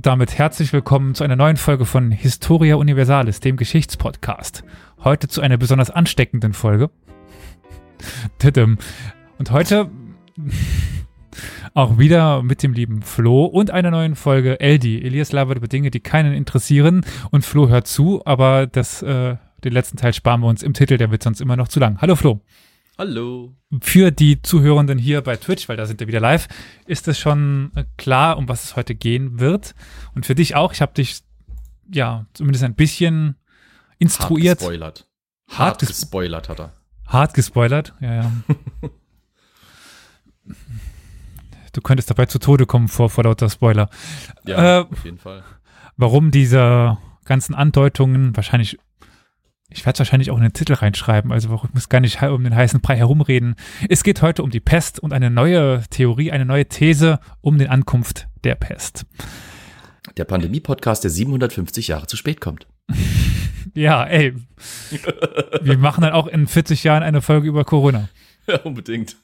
Und damit herzlich willkommen zu einer neuen Folge von Historia Universalis, dem Geschichtspodcast. Heute zu einer besonders ansteckenden Folge. Und heute auch wieder mit dem lieben Flo und einer neuen Folge Eldi. Elias labert über Dinge, die keinen interessieren und Flo hört zu, aber das, äh, den letzten Teil sparen wir uns im Titel, der wird sonst immer noch zu lang. Hallo Flo. Hallo. Für die Zuhörenden hier bei Twitch, weil da sind wir wieder live, ist es schon äh, klar, um was es heute gehen wird. Und für dich auch. Ich habe dich ja zumindest ein bisschen instruiert. Hart gespoilert. Hart, Hart ges gespoilert hat er. hart gespoilert. Ja, ja. du könntest dabei zu Tode kommen vor, vor lauter Spoiler. Ja, Äh, auf jeden Fall. Warum diese ganzen Andeutungen wahrscheinlich ich werde es wahrscheinlich auch in den Titel reinschreiben, also ich muss gar nicht um den heißen Brei herumreden. Es geht heute um die Pest und eine neue Theorie, eine neue These um den Ankunft der Pest. Der Pandemie-Podcast, der 750 Jahre zu spät kommt. Ja, ey, wir machen dann auch in 40 Jahren eine Folge über Corona. Ja, unbedingt.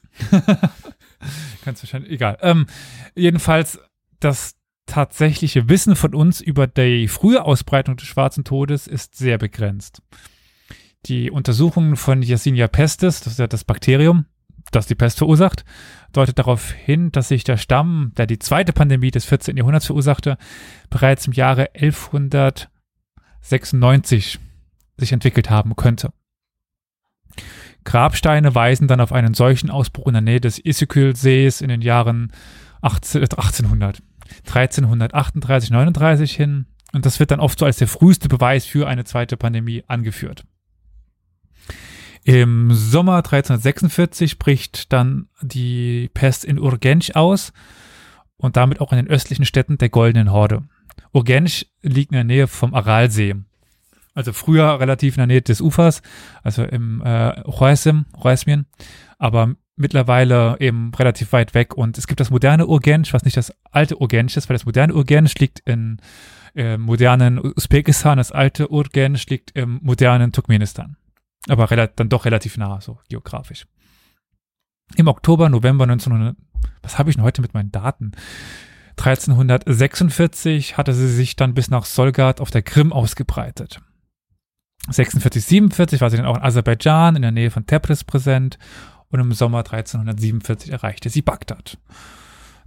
Ganz wahrscheinlich, egal. Ähm, jedenfalls, das tatsächliche Wissen von uns über die frühe Ausbreitung des schwarzen Todes ist sehr begrenzt. Die Untersuchungen von Yersinia pestis, das ist ja das Bakterium, das die Pest verursacht, deutet darauf hin, dass sich der Stamm, der die zweite Pandemie des 14. Jahrhunderts verursachte, bereits im Jahre 1196 sich entwickelt haben könnte. Grabsteine weisen dann auf einen solchen Ausbruch in der Nähe des Issyk-Sees in den Jahren 18, 1800, 1338, 39 hin. Und das wird dann oft so als der früheste Beweis für eine zweite Pandemie angeführt. Im Sommer 1346 bricht dann die Pest in Urgench aus und damit auch in den östlichen Städten der Goldenen Horde. Urgench liegt in der Nähe vom Aralsee. Also früher relativ in der Nähe des Ufers, also im äh, Choisim, Choismien, aber mittlerweile eben relativ weit weg. Und es gibt das moderne Urgench, was nicht das alte Urgench ist, weil das moderne Urgench liegt in äh, modernen Usbekistan, das alte Urgench liegt im modernen Turkmenistan. Aber dann doch relativ nah, so geografisch. Im Oktober, November 1900, was habe ich denn heute mit meinen Daten? 1346 hatte sie sich dann bis nach Solgat auf der Krim ausgebreitet. 46, 47 war sie dann auch in Aserbaidschan in der Nähe von Tebris präsent und im Sommer 1347 erreichte sie Bagdad.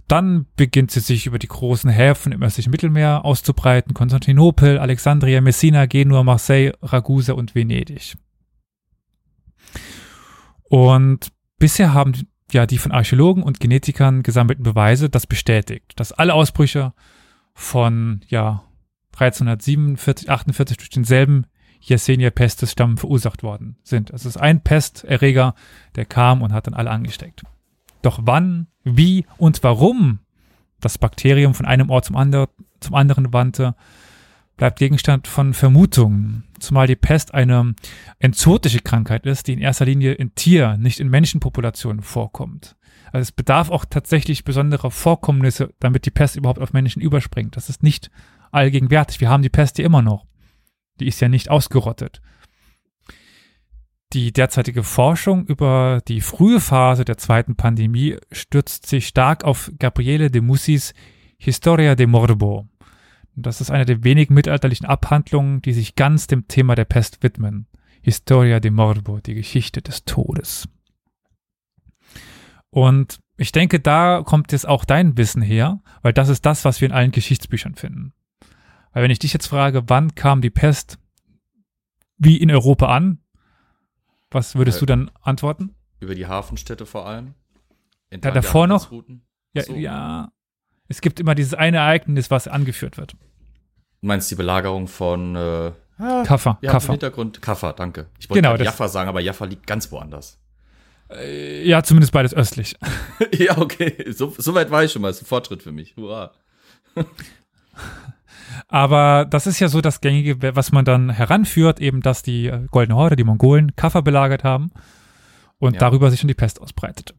Dann beginnt sie sich über die großen Häfen im östlichen Mittelmeer auszubreiten, Konstantinopel, Alexandria, Messina, Genua, Marseille, Ragusa und Venedig. Und bisher haben ja die von Archäologen und Genetikern gesammelten Beweise das bestätigt, dass alle Ausbrüche von ja 1347, 48 durch denselben Yersinia pestis Stamm verursacht worden sind. Also es ist ein Pesterreger, der kam und hat dann alle angesteckt. Doch wann, wie und warum das Bakterium von einem Ort zum, andre, zum anderen wandte, bleibt Gegenstand von Vermutungen, zumal die Pest eine enzotische Krankheit ist, die in erster Linie in Tier-, nicht in Menschenpopulationen vorkommt. Also es bedarf auch tatsächlich besonderer Vorkommnisse, damit die Pest überhaupt auf Menschen überspringt. Das ist nicht allgegenwärtig. Wir haben die Pest hier immer noch. Die ist ja nicht ausgerottet. Die derzeitige Forschung über die frühe Phase der zweiten Pandemie stürzt sich stark auf Gabriele de Mussis Historia de Morbo. Das ist eine der wenigen mittelalterlichen Abhandlungen, die sich ganz dem Thema der Pest widmen. Historia de Morbo, die Geschichte des Todes. Und ich denke, da kommt jetzt auch dein Wissen her, weil das ist das, was wir in allen Geschichtsbüchern finden. Weil wenn ich dich jetzt frage, wann kam die Pest wie in Europa an, was würdest Äh, du dann antworten? Über die Hafenstädte vor allem. Ja, davor noch? Ja, so. ja. Es gibt immer dieses eine Ereignis, was angeführt wird. Du meinst die Belagerung von äh, ah, Kaffer, ja, Kaffer. im Hintergrund Kaffer, danke. Ich wollte Genau, Jaffa sagen, aber Jaffa liegt ganz woanders. Äh, Ja, zumindest beides östlich. ja, okay. So, so weit war ich schon mal. Das ist ein Fortschritt für mich. Hurra. Aber das ist ja so das Gängige, was man dann heranführt, eben, dass die äh, Goldene Horde, die Mongolen, Kaffer belagert haben und Ja. darüber sich schon die Pest ausbreitet.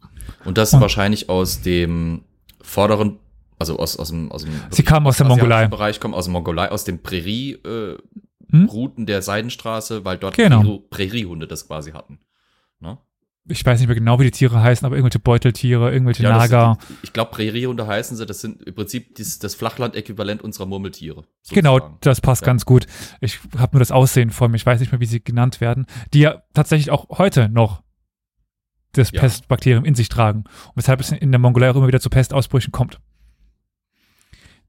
Und das Und- wahrscheinlich aus dem vorderen, also aus, aus dem, aus dem Sie kamen aus der Mongolei. Bereich, kommen aus der Mongolei, aus den Prärie, äh, Hm? Routen der Seidenstraße, weil dort Genau. Prärie- Präriehunde das quasi hatten. Ne? ich weiß nicht mehr genau, wie die Tiere heißen, aber irgendwelche Beuteltiere, irgendwelche Ja, das Nager. Sind, ich glaube, Präriehunde heißen sie. Das sind im Prinzip dies, das Flachland-Äquivalent unserer Murmeltiere. Genau, sozusagen. das passt Ja. ganz gut. Ich habe nur das Aussehen vor mir. Ich weiß nicht mehr, wie sie genannt werden. Die ja tatsächlich auch heute noch das Ja. Pestbakterium in sich tragen. Und weshalb es in der Mongolei auch immer wieder zu Pestausbrüchen kommt.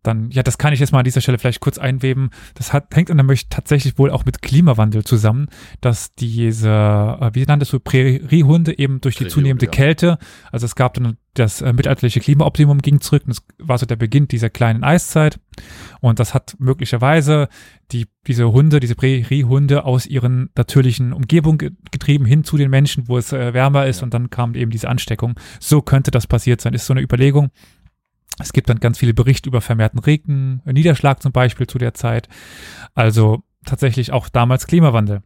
Dann, ja, das kann ich jetzt mal an dieser Stelle vielleicht kurz einweben. Das hat, hängt dann nämlich tatsächlich wohl auch mit Klimawandel zusammen, dass diese, äh, wie nanntest du, Präriehunde eben durch die zunehmende ja. Kälte, also es gab dann das äh, mittelalterliche Klimaoptimum ging zurück und das war so der Beginn dieser kleinen Eiszeit. Und das hat möglicherweise die, diese Hunde, diese Präriehunde aus ihren natürlichen Umgebung ge- getrieben hin zu den Menschen, wo es äh, wärmer ist Ja. und dann kam eben diese Ansteckung. So könnte das passiert sein, ist so eine Überlegung. Es gibt dann ganz viele Berichte über vermehrten Regen, Niederschlag zum Beispiel zu der Zeit. Also tatsächlich auch damals Klimawandel.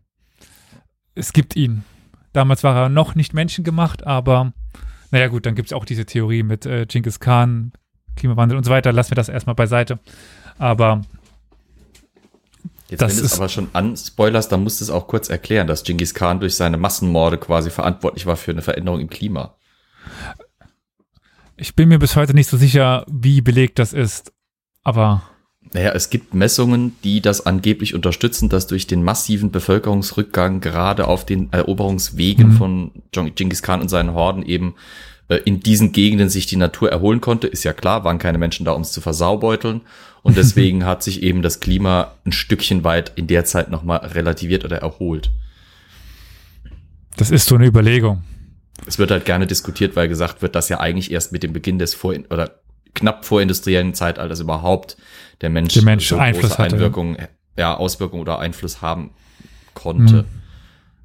Es gibt ihn. Damals war er noch nicht menschengemacht, aber naja gut, dann gibt es auch diese Theorie mit äh, Genghis Khan, Klimawandel und so weiter. Lassen wir das erstmal beiseite. Aber Jetzt, Das wenn du es aber schon anspoilerst, dann musst du es auch kurz erklären, dass Genghis Khan durch seine Massenmorde quasi verantwortlich war für eine Veränderung im Klima. Ich bin mir bis heute nicht so sicher, wie belegt das ist. Aber Naja, es gibt Messungen, die das angeblich unterstützen, dass durch den massiven Bevölkerungsrückgang gerade auf den Eroberungswegen Mhm. von Genghis Khan und seinen Horden eben äh, in diesen Gegenden sich die Natur erholen konnte. Ist ja klar, waren keine Menschen da, um es zu versaubeuteln. Und deswegen hat sich eben das Klima ein Stückchen weit in der Zeit nochmal relativiert oder erholt. das ist so eine Überlegung. Es wird halt gerne diskutiert, weil gesagt wird, dass ja eigentlich erst mit dem Beginn des vor oder knapp vorindustriellen Zeitalters überhaupt der Mensch, Der Mensch Einfluss große hatte, ja. Einwirkungen, ja, Auswirkungen oder Einfluss haben konnte. Mhm.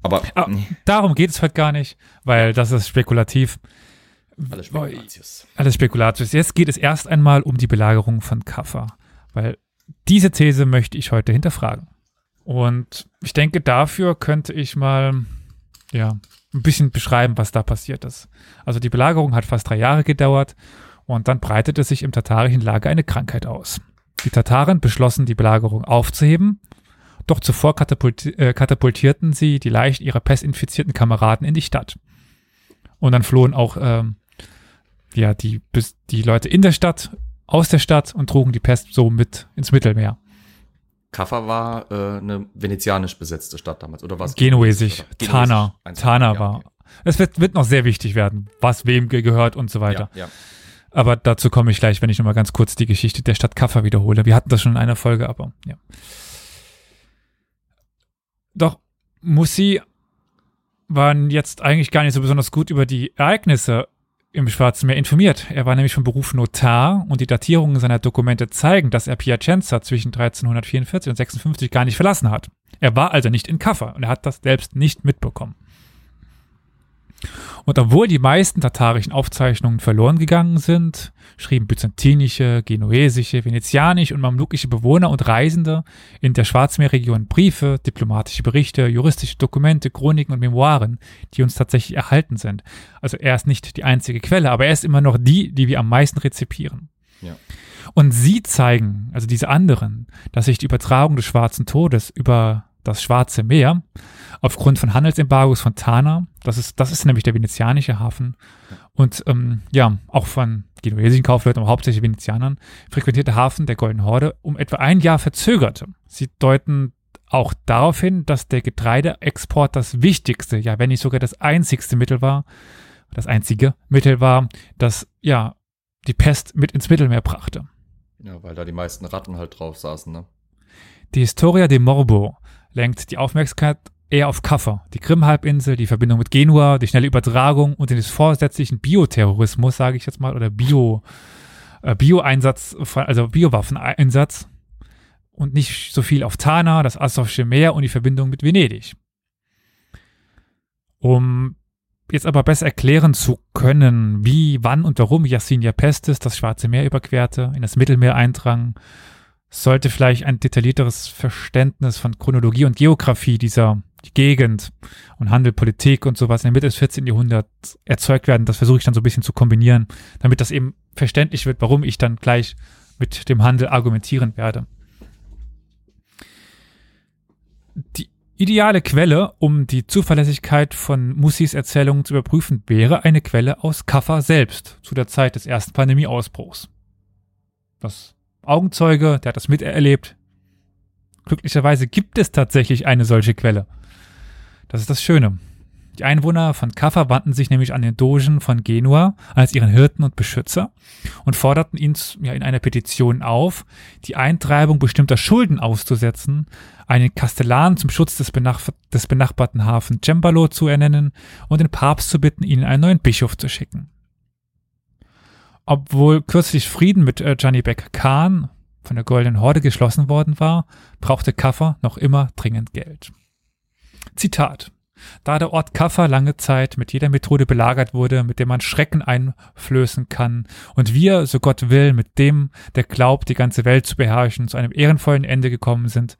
Aber Ah, darum geht es heute gar nicht, weil das ist spekulativ. alles Spekulatius. Alles Spekulatius. Jetzt geht es erst einmal um die Belagerung von Kaffa, weil diese These möchte ich heute hinterfragen. Und ich denke, dafür könnte ich mal, ja, ein bisschen beschreiben, was da passiert ist. Also die Belagerung hat fast drei Jahre gedauert und dann breitete sich im tatarischen Lager eine Krankheit aus. Die Tataren beschlossen, die Belagerung aufzuheben, doch zuvor katapulti äh, katapultierten sie die leicht ihrer pestinfizierten Kameraden in die Stadt. Und dann flohen auch ähm, ja, die, die Leute in der Stadt, aus der Stadt und trugen die Pest so mit ins Mittelmeer. Kaffa war äh, eine venezianisch besetzte Stadt damals, oder was? Genuesisch, Oder- Tana, Eins- Tana ja, war. okay. Es wird, wird noch sehr wichtig werden, was wem ge- gehört und so weiter. Ja, ja. Aber dazu komme ich gleich, wenn ich nochmal ganz kurz die Geschichte der Stadt Kaffa wiederhole. Wir hatten das schon in einer Folge, aber ja. Doch Mussi waren jetzt eigentlich gar nicht so besonders gut über die Ereignisse im Schwarzen Meer informiert. Er war nämlich von Beruf Notar und die Datierungen seiner Dokumente zeigen, dass er Piacenza zwischen 1344 und 56 gar nicht verlassen hat. Er war also nicht in Kaffa und er hat das selbst nicht mitbekommen. Und obwohl die meisten tatarischen Aufzeichnungen verloren gegangen sind, schrieben byzantinische, genuesische, venezianische und mamlukische Bewohner und Reisende in der Schwarzmeerregion Briefe, diplomatische Berichte, juristische Dokumente, Chroniken und Memoiren, die uns tatsächlich erhalten sind. Also er ist nicht die einzige Quelle, aber er ist immer noch die, die wir am meisten rezipieren. Ja. Und sie zeigen, also diese anderen, dass sich die Übertragung des Schwarzen Todes über das Schwarze Meer aufgrund von Handelsembargos von Tana, das ist, das ist nämlich der venezianische Hafen, und ähm, ja, auch von genuesischen Kaufleuten, aber hauptsächlich Venezianern, frequentierte Hafen der Golden Horde um etwa ein Jahr verzögerte. Sie deuten auch darauf hin, dass der Getreideexport das wichtigste, ja, wenn nicht sogar das einzigste Mittel war, das einzige Mittel war, das ja die Pest mit ins Mittelmeer brachte. ja, weil da die meisten Ratten halt drauf saßen, ne? Die Historia de Morbo lenkt die Aufmerksamkeit eher auf Kaffa, die Krim-Halbinsel, die Verbindung mit Genua, die schnelle Übertragung und den vorsätzlichen Bioterrorismus, sage ich jetzt mal, oder Bio, äh, Bio-Einsatz, also Biowaffeneinsatz und nicht so viel auf Tana, das Asowsche Meer und die Verbindung mit Venedig. Um jetzt aber besser erklären zu können, wie, wann und warum Yassinia Pestis das Schwarze Meer überquerte, in das Mittelmeer eindrang, sollte vielleicht ein detaillierteres Verständnis von Chronologie und Geografie dieser Gegend und Handel, Politik und sowas in der Mitte des 14. Jahrhunderts erzeugt werden. Das versuche ich dann so ein bisschen zu kombinieren, damit das eben verständlich wird, warum ich dann gleich mit dem Handel argumentieren werde. Die ideale Quelle, um die Zuverlässigkeit von Mussis Erzählungen zu überprüfen, wäre eine Quelle aus Kaffa selbst, zu der Zeit des ersten Pandemieausbruchs. Das Augenzeuge, der hat das miterlebt. Glücklicherweise gibt es tatsächlich eine solche Quelle. Das ist das Schöne. Die Einwohner von Kaffa wandten sich nämlich an den Dogen von Genua als ihren Hirten und Beschützer und forderten ihn ja, in einer Petition auf, die Eintreibung bestimmter Schulden auszusetzen, einen Kastellan zum Schutz des, benach des benachbarten Hafen Cembalo zu ernennen und den Papst zu bitten, ihnen einen neuen Bischof zu schicken. Obwohl kürzlich Frieden mit äh, Gianni Beck Khan von der Goldenen Horde geschlossen worden war, brauchte Kaffa noch immer dringend Geld. Zitat da der Ort Kaffa lange Zeit mit jeder Methode belagert wurde, mit der man Schrecken einflößen kann, und wir, so Gott will, mit dem, der glaubt, die ganze Welt zu beherrschen, zu einem ehrenvollen Ende gekommen sind,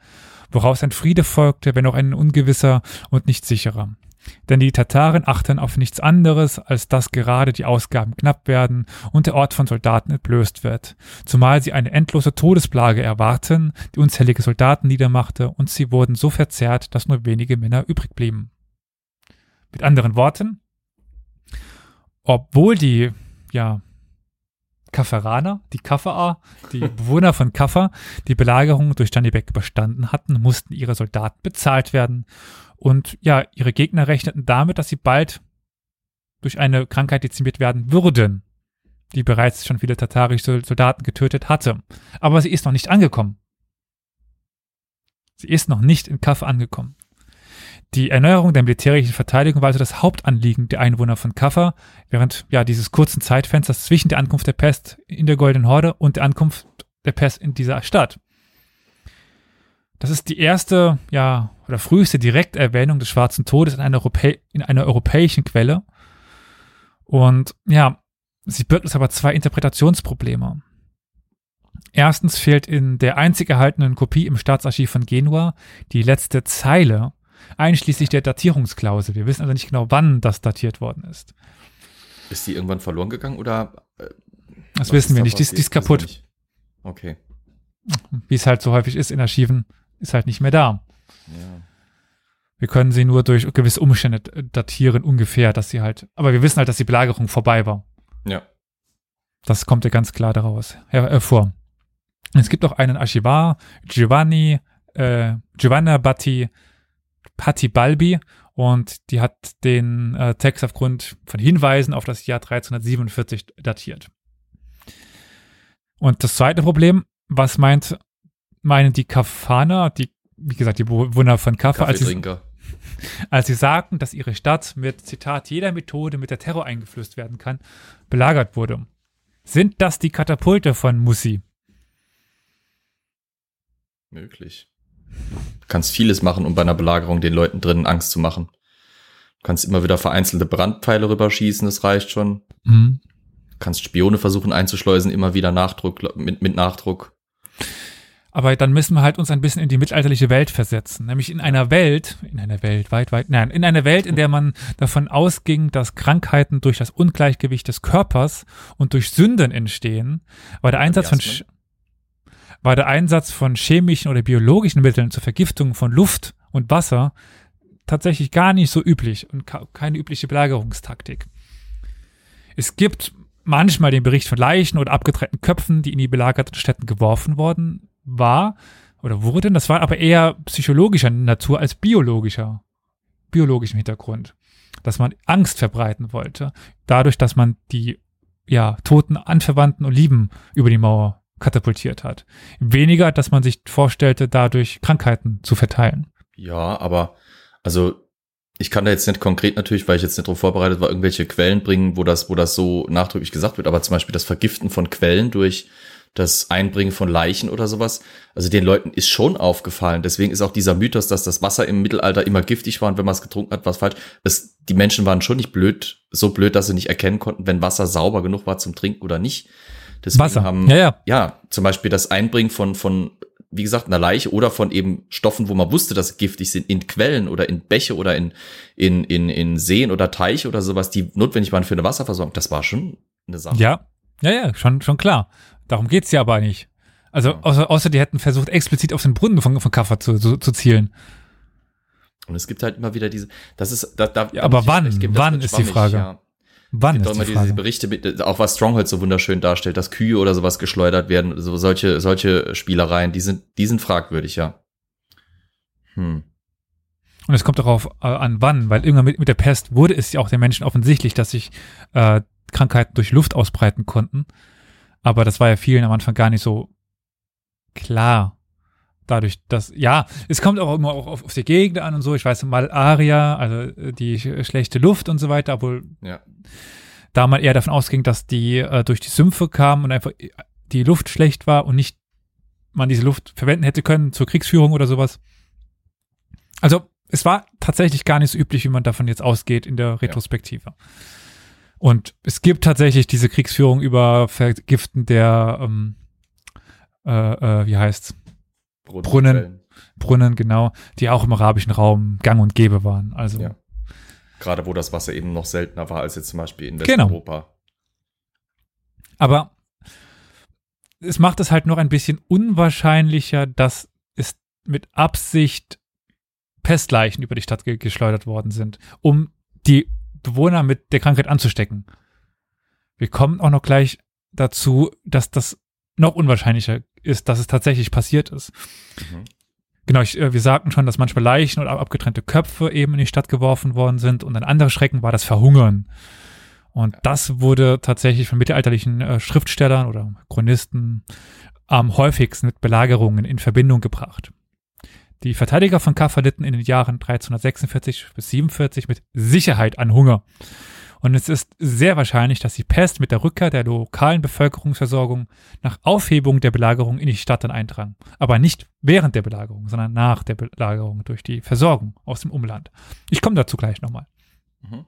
woraus ein Friede folgte, wenn auch ein ungewisser und nicht sicherer. Denn die Tataren achten auf nichts anderes, als dass gerade die Ausgaben knapp werden und der Ort von Soldaten entblößt wird, zumal sie eine endlose Todesplage erwarten, die unzählige Soldaten niedermachte, und sie wurden so verzerrt, dass nur wenige Männer übrig blieben. Mit anderen Worten, obwohl die, ja, Kafferaner, die Kafferer, die Bewohner von Kaffer, die Belagerung durch Janibek überstanden hatten, mussten ihre Soldaten bezahlt werden. Und ja, ihre Gegner rechneten damit, dass sie bald durch eine Krankheit dezimiert werden würden, die bereits schon viele tatarische Soldaten getötet hatte. Aber sie ist noch nicht angekommen. Sie ist noch nicht in Kaffer angekommen. Die Erneuerung der militärischen Verteidigung war also das Hauptanliegen der Einwohner von Kaffa während ja dieses kurzen Zeitfensters zwischen der Ankunft der Pest in der Goldenen Horde und der Ankunft der Pest in dieser Stadt. Das ist die erste, ja, oder früheste Direkterwähnung des Schwarzen Todes in einer, Europä in einer europäischen Quelle. Und ja, sie birgt uns aber zwei Interpretationsprobleme. Erstens fehlt in der einzig erhaltenen Kopie im Staatsarchiv von Genua die letzte Zeile einschließlich der Datierungsklausel. Wir wissen also nicht genau, wann das datiert worden ist. Ist die irgendwann verloren gegangen oder? Äh, das wissen wir nicht. Die, die ist kaputt. Okay. Wie es halt so häufig ist in Archiven, ist halt nicht mehr da. Ja. Wir können sie nur durch gewisse Umstände datieren, ungefähr, dass sie halt, aber wir wissen halt, dass die Belagerung vorbei war. Ja. Das kommt ja ganz klar daraus hervor. Es gibt auch einen Archivar, Giovanni, äh, Giovanna Batti Patti Balbi und die hat den äh, Text aufgrund von Hinweisen auf das Jahr 1347 datiert. Und das zweite Problem, was meint, meinen die Kafaner, die, wie gesagt, die Bewohner von Kaffa, als sie, als sie sagten, dass ihre Stadt mit, Zitat, jeder Methode mit der Terror eingeflößt werden kann, belagert wurde. Sind das die Katapulte von Musi? Möglich. Du kannst vieles machen, um bei einer Belagerung den Leuten drinnen Angst zu machen. Du kannst immer wieder vereinzelte Brandpfeile rüberschießen, das reicht schon. Mhm. Du kannst Spione versuchen einzuschleusen, immer wieder Nachdruck, mit, mit Nachdruck. Aber dann müssen wir halt uns ein bisschen in die mittelalterliche Welt versetzen. Nämlich in einer Welt, in einer Welt, weit, weit, nein, in einer Welt, in der man davon ausging, dass Krankheiten durch das Ungleichgewicht des Körpers und durch Sünden entstehen, war der Einsatz von, war der Einsatz von chemischen oder biologischen Mitteln zur Vergiftung von Luft und Wasser tatsächlich gar nicht so üblich und keine übliche Belagerungstaktik. Es gibt manchmal den Bericht von Leichen oder abgetrennten Köpfen, die in die belagerten Städten geworfen worden war oder wurden. Das war aber eher psychologischer Natur als biologischer, biologischem Hintergrund. Dass man Angst verbreiten wollte, dadurch, dass man die ja, toten Anverwandten und Lieben über die Mauer katapultiert hat. Weniger, dass man sich vorstellte, dadurch Krankheiten zu verteilen. Ja, aber also ich kann da jetzt nicht konkret natürlich, weil ich jetzt nicht darauf vorbereitet war, irgendwelche Quellen bringen, wo das, wo das so nachdrücklich gesagt wird, aber zum Beispiel das Vergiften von Quellen durch das Einbringen von Leichen oder sowas. Also den Leuten ist schon aufgefallen. Deswegen ist auch dieser Mythos, dass das Wasser im Mittelalter immer giftig war und wenn man es getrunken hat, war es falsch. Das, die Menschen waren schon nicht blöd, so blöd, dass sie nicht erkennen konnten, wenn Wasser sauber genug war zum Trinken oder nicht. Deswegen Wasser. haben, ja, ja. ja, zum Beispiel das Einbringen von, von, wie gesagt, einer Leiche oder von eben Stoffen, wo man wusste, dass sie giftig sind, in Quellen oder in Bäche oder in, in, in, in Seen oder Teiche oder sowas, die notwendig waren für eine Wasserversorgung. Das war schon eine Sache. Ja, ja, ja, schon, schon klar. Darum geht's ja aber nicht. Also, außer, außer die hätten versucht, explizit auf den Brunnen von, von Kaffer zu, zu, zu zielen. Und es gibt halt immer wieder diese, das ist, da, da, ja, aber wann, geben, wann ist die Frage? Ja. Wann ist immer die diese Berichte, mit, auch was Stronghold so wunderschön darstellt, dass Kühe oder sowas geschleudert werden, so solche, solche Spielereien, die sind, die sind fragwürdig, ja. Hm. Und es kommt darauf äh, an, wann, weil irgendwann mit, mit der Pest wurde es ja auch den Menschen offensichtlich, dass sich äh, Krankheiten durch Luft ausbreiten konnten. Aber das war ja vielen am Anfang gar nicht so klar. Dadurch, dass, ja, es kommt auch immer auch auf, auf die Gegend an und so. Ich weiß, Malaria, also äh, die schlechte Luft und so weiter, obwohl ja. da man eher davon ausging, dass die äh, durch die Sümpfe kamen und einfach die Luft schlecht war und nicht man diese Luft verwenden hätte können zur Kriegsführung oder sowas. Also es war tatsächlich gar nicht so üblich, wie man davon jetzt ausgeht in der Retrospektive. Ja. Und es gibt tatsächlich diese Kriegsführung über Vergiften der, ähm, äh, äh, wie heißt's? Brunnen. Brunnen, Brunnen, genau, die auch im arabischen Raum gang und gäbe waren. Also. Ja. Gerade wo das Wasser eben noch seltener war als jetzt zum Beispiel in genau. Westeuropa. Genau. Aber es macht es halt noch ein bisschen unwahrscheinlicher, dass es mit Absicht Pestleichen über die Stadt ge geschleudert worden sind, um die Bewohner mit der Krankheit anzustecken. Wir kommen auch noch gleich dazu, dass das noch unwahrscheinlicher ist, dass es tatsächlich passiert ist. Mhm. Genau, ich, äh, wir sagten schon, dass manchmal Leichen oder abgetrennte Köpfe eben in die Stadt geworfen worden sind und ein anderer Schrecken war das Verhungern. Und das wurde tatsächlich von mittelalterlichen äh, Schriftstellern oder Chronisten am häufigsten mit Belagerungen in Verbindung gebracht. Die Verteidiger von Kaffa litten in den Jahren 1346 bis 47 mit Sicherheit an Hunger. Und es ist sehr wahrscheinlich, dass die Pest mit der Rückkehr der lokalen Bevölkerungsversorgung nach Aufhebung der Belagerung in die Stadt dann eindrang. Aber nicht während der Belagerung, sondern nach der Belagerung durch die Versorgung aus dem Umland. Ich komme dazu gleich nochmal. Mhm.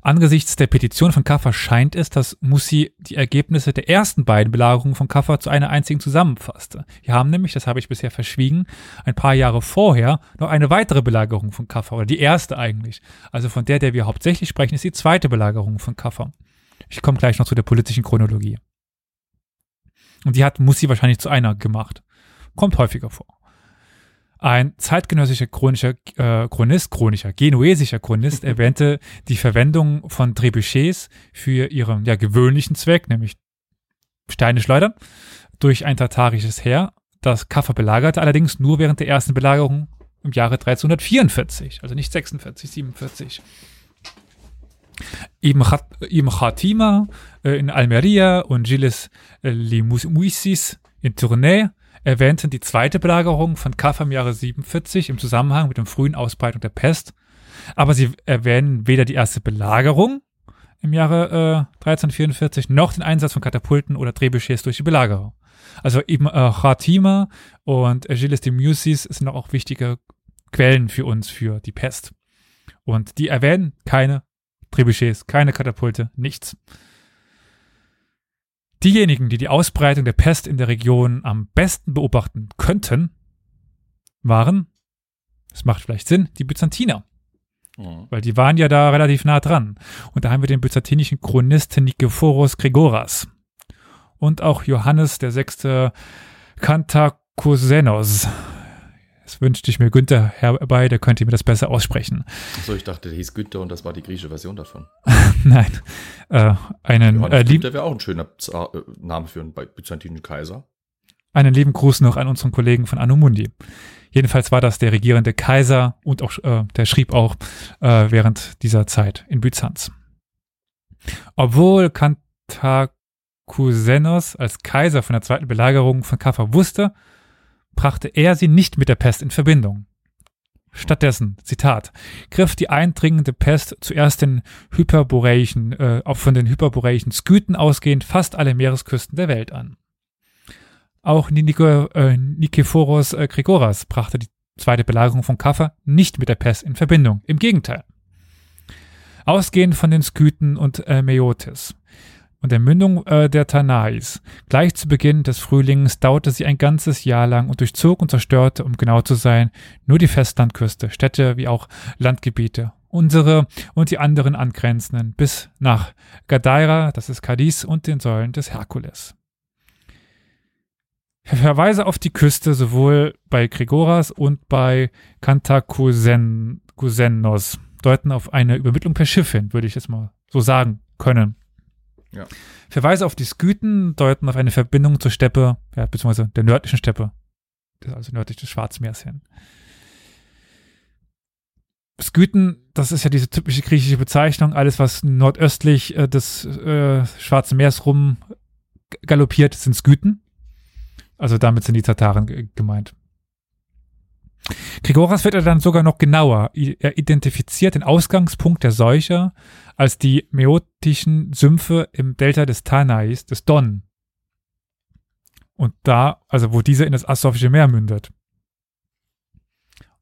Angesichts der Petition von Kaffer scheint es, dass Mussi die Ergebnisse der ersten beiden Belagerungen von Kaffer zu einer einzigen zusammenfasste. Wir haben nämlich, das habe ich bisher verschwiegen, ein paar Jahre vorher noch eine weitere Belagerung von Kaffer, oder die erste eigentlich. Also von der, der wir hauptsächlich sprechen, ist die zweite Belagerung von Kaffer. Ich komme gleich noch zu der politischen Chronologie. Und die hat Mussi wahrscheinlich zu einer gemacht. Kommt häufiger vor. Ein zeitgenössischer chronischer äh, Chronist, chronischer, genuesischer Chronist erwähnte die Verwendung von Trebuchets für ihren ja, gewöhnlichen Zweck, nämlich Steine schleudern, durch ein tatarisches Heer, das Kaffer belagerte, allerdings nur während der ersten Belagerung im Jahre 1344, also nicht 46, 47. Ibn Khatima äh, in Almeria und Gilles äh, Limuisis in Tournai erwähnten die zweite Belagerung von Kaffa im Jahre 47 im Zusammenhang mit der frühen Ausbreitung der Pest, aber sie erwähnen weder die erste Belagerung im Jahre äh, 1344 noch den Einsatz von Katapulten oder Trebuchets durch die Belagerung. Also eben äh, Khatima und Agilis de Musis sind auch wichtige Quellen für uns für die Pest. Und die erwähnen keine Trebuchets, keine Katapulte, nichts. Diejenigen, die die Ausbreitung der Pest in der Region am besten beobachten könnten, waren, es macht vielleicht Sinn, die Byzantiner. Mhm. Weil die waren ja da relativ nah dran. Und da haben wir den byzantinischen Chronisten Nikephoros Gregoras. Und auch Johannes der sechste Kantakusenos. Jetzt wünschte ich mir Günther herbei, der könnte mir das besser aussprechen. Achso, ich dachte, der hieß Günther und das war die griechische Version davon. Nein. Äh, einen äh, lieb wäre auch ein schöner äh, Name für einen byzantinischen Kaiser. Einen lieben Gruß noch an unseren Kollegen von Anumundi. Jedenfalls war das der regierende Kaiser und auch äh, der schrieb auch äh, während dieser Zeit in Byzanz. Obwohl Kantakusenos als Kaiser von der zweiten Belagerung von Kaffa wusste, brachte er sie nicht mit der Pest in Verbindung. Stattdessen, Zitat, griff die eindringende Pest zuerst den hyperboreischen, äh, auch von den hyperboreischen Skythen ausgehend fast alle Meeresküsten der Welt an. Auch Niko, äh, Nikephoros äh, Gregoras brachte die zweite Belagerung von Kaffa nicht mit der Pest in Verbindung. Im Gegenteil. Ausgehend von den Skythen und äh, Meotis und der Mündung äh, der Tanais. Gleich zu Beginn des Frühlings dauerte sie ein ganzes Jahr lang und durchzog und zerstörte, um genau zu sein, nur die Festlandküste, Städte wie auch Landgebiete, unsere und die anderen angrenzenden, bis nach Gadaira, das ist Cadiz, und den Säulen des Herkules. Verweise auf die Küste sowohl bei Gregoras und bei Cantacusenos deuten auf eine Übermittlung per Schiff hin, würde ich jetzt mal so sagen können. Ja. Verweise auf die Skythen deuten auf eine Verbindung zur Steppe, ja, beziehungsweise der nördlichen Steppe, also nördlich des Schwarzmeers hin. Skythen, das ist ja diese typische griechische Bezeichnung, alles was nordöstlich äh, des äh, Schwarzen Meers rum galoppiert, sind Skythen. Also damit sind die Tataren gemeint. Grigoras wird er dann sogar noch genauer. Er identifiziert den Ausgangspunkt der Seuche als die meotischen Sümpfe im Delta des Tanais, des Don. Und da, also wo dieser in das Assowische Meer mündet.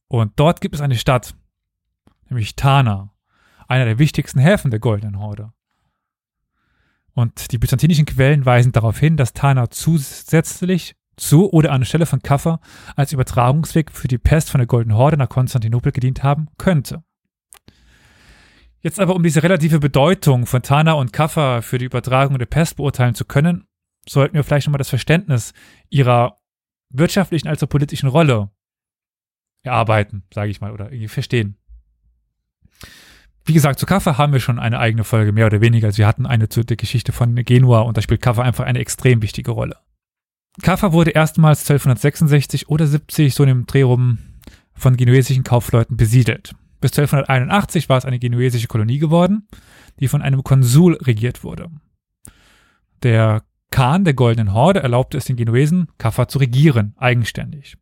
Und dort gibt es eine Stadt, nämlich Tana, einer der wichtigsten Häfen der Goldenen Horde. Und die byzantinischen Quellen weisen darauf hin, dass Tana zusätzlich zu oder anstelle von Kaffa als Übertragungsweg für die Pest von der Goldenen Horde nach Konstantinopel gedient haben könnte. Jetzt aber, um diese relative Bedeutung von Tana und Kaffa für die Übertragung der Pest beurteilen zu können, sollten wir vielleicht nochmal das Verständnis ihrer wirtschaftlichen als auch politischen Rolle erarbeiten, sage ich mal, oder irgendwie verstehen. Wie gesagt, zu Kaffa haben wir schon eine eigene Folge, mehr oder weniger. Also wir hatten eine zu der Geschichte von Genua und da spielt Kaffa einfach eine extrem wichtige Rolle. Kaffa wurde erstmals 1266 oder 70 so in dem Dreh rum von genuesischen Kaufleuten besiedelt. Bis 1281 war es eine genuesische Kolonie geworden, die von einem Konsul regiert wurde. Der Khan der Goldenen Horde erlaubte es den Genuesen, Kaffa zu regieren, eigenständig.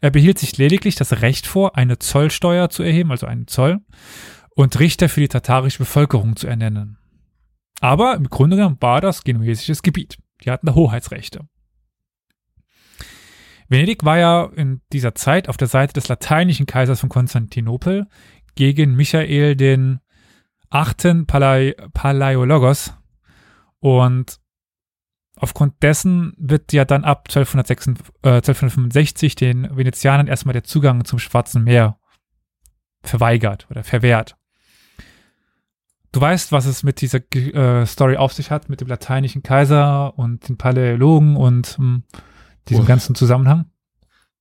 Er behielt sich lediglich das Recht vor, eine Zollsteuer zu erheben, also einen Zoll, und Richter für die tatarische Bevölkerung zu ernennen. Aber im Grunde genommen war das genuesisches Gebiet. Die hatten da Hoheitsrechte. Venedig war ja in dieser Zeit auf der Seite des lateinischen Kaisers von Konstantinopel gegen Michael den achten Palai Palaiologos und aufgrund dessen wird ja dann ab 1266, äh, 1265 den Venezianern erstmal der Zugang zum Schwarzen Meer verweigert oder verwehrt. Du weißt, was es mit dieser äh, Story auf sich hat, mit dem lateinischen Kaiser und den Paläologen und mh, hm, diesem oh. ganzen Zusammenhang?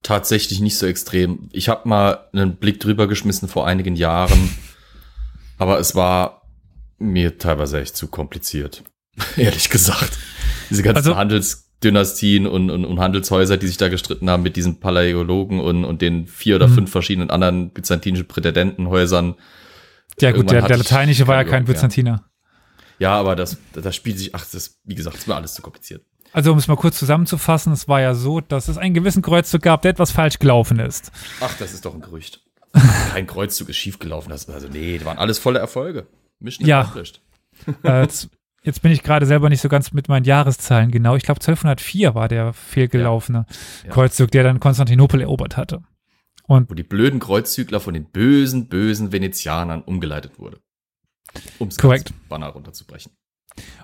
Tatsächlich nicht so extrem. Ich habe mal einen Blick drüber geschmissen vor einigen Jahren, aber es war mir teilweise echt zu kompliziert, ehrlich gesagt. Diese ganzen also, Handelsdynastien und, und, und, Handelshäuser, die sich da gestritten haben mit diesen Paläologen und, und den vier oder mhm. fünf verschiedenen anderen byzantinischen Prätendentenhäusern. Ja gut, der, der lateinische war ja kein Byzantiner. Ja. ja, aber das, das spielt sich, ach, das, wie gesagt, ist mir alles zu kompliziert. Also um es mal kurz zusammenzufassen, es war ja so, dass es einen gewissen Kreuzzug gab, der etwas falsch gelaufen ist. Ach, das ist doch ein Gerücht. Kein Kreuzzug ist schief gelaufen. Das, also nee, die waren alles volle Erfolge. Mission ja. Äh, jetzt, jetzt, bin ich gerade selber nicht so ganz mit meinen Jahreszahlen genau. Ich glaube 1204 war der fehlgelaufene ja. Ja. Kreuzzug, der dann Konstantinopel erobert hatte. Und Wo die blöden Kreuzzügler von den bösen, bösen Venezianern umgeleitet wurde. Um es Banner runterzubrechen.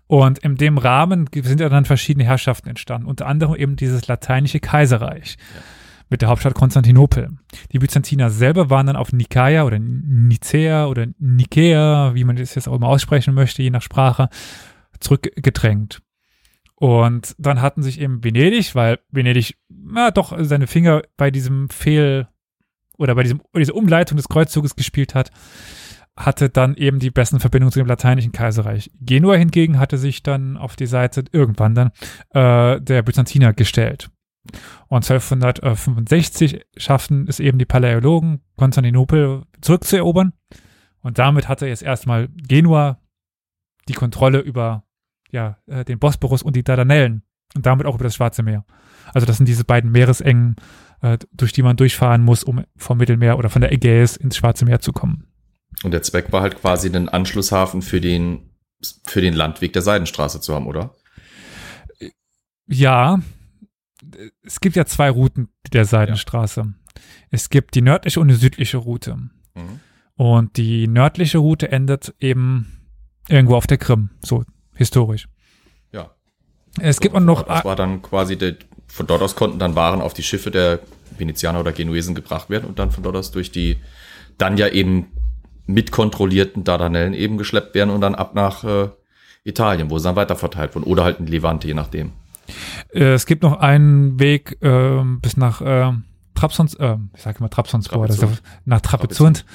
Und in dem Rahmen sind ja dann verschiedene Herrschaften entstanden, unter anderem eben dieses lateinische Kaiserreich ja. mit der Hauptstadt Konstantinopel. Die Byzantiner selber waren dann auf Nikaia oder Nicea oder Nikea, wie man das jetzt auch immer aussprechen möchte, je nach Sprache, zurückgedrängt. Und dann hatten sich eben Venedig, weil Venedig na, doch seine Finger bei diesem Fehl oder bei diesem, dieser Umleitung des Kreuzzuges gespielt hat, hatte dann eben die besten Verbindungen zu dem lateinischen Kaiserreich. Genua hingegen hatte sich dann auf die Seite irgendwann dann äh, der Byzantiner gestellt. Und 1265 schafften es eben die Paläologen, Konstantinopel zurückzuerobern. Und damit hatte jetzt erstmal Genua die Kontrolle über ja, äh, den Bosporus und die Dardanellen und damit auch über das Schwarze Meer. Also das sind diese beiden Meeresengen, äh, durch die man durchfahren muss, um vom Mittelmeer oder von der Ägäis ins Schwarze Meer zu kommen. Und der Zweck war halt quasi einen Anschlusshafen für den, für den Landweg der Seidenstraße zu haben, oder? Ja. Es gibt ja zwei Routen der Seidenstraße. Ja. Es gibt die nördliche und die südliche Route. Mhm. Und die nördliche Route endet eben irgendwo auf der Krim, so historisch. Ja. Es so, gibt auch noch. Das war dann quasi der, von dort aus konnten dann Waren auf die Schiffe der Venezianer oder Genuesen gebracht werden und dann von dort aus durch die dann ja eben mit kontrollierten Dardanellen eben geschleppt werden und dann ab nach äh, Italien, wo sie dann weiter verteilt wurden. Oder halt in Levante, je nachdem. Äh, es gibt noch einen Weg äh, bis nach äh, Trabzons, äh, ich sage immer Trabzonspor, das ist Trapezunt. ja nach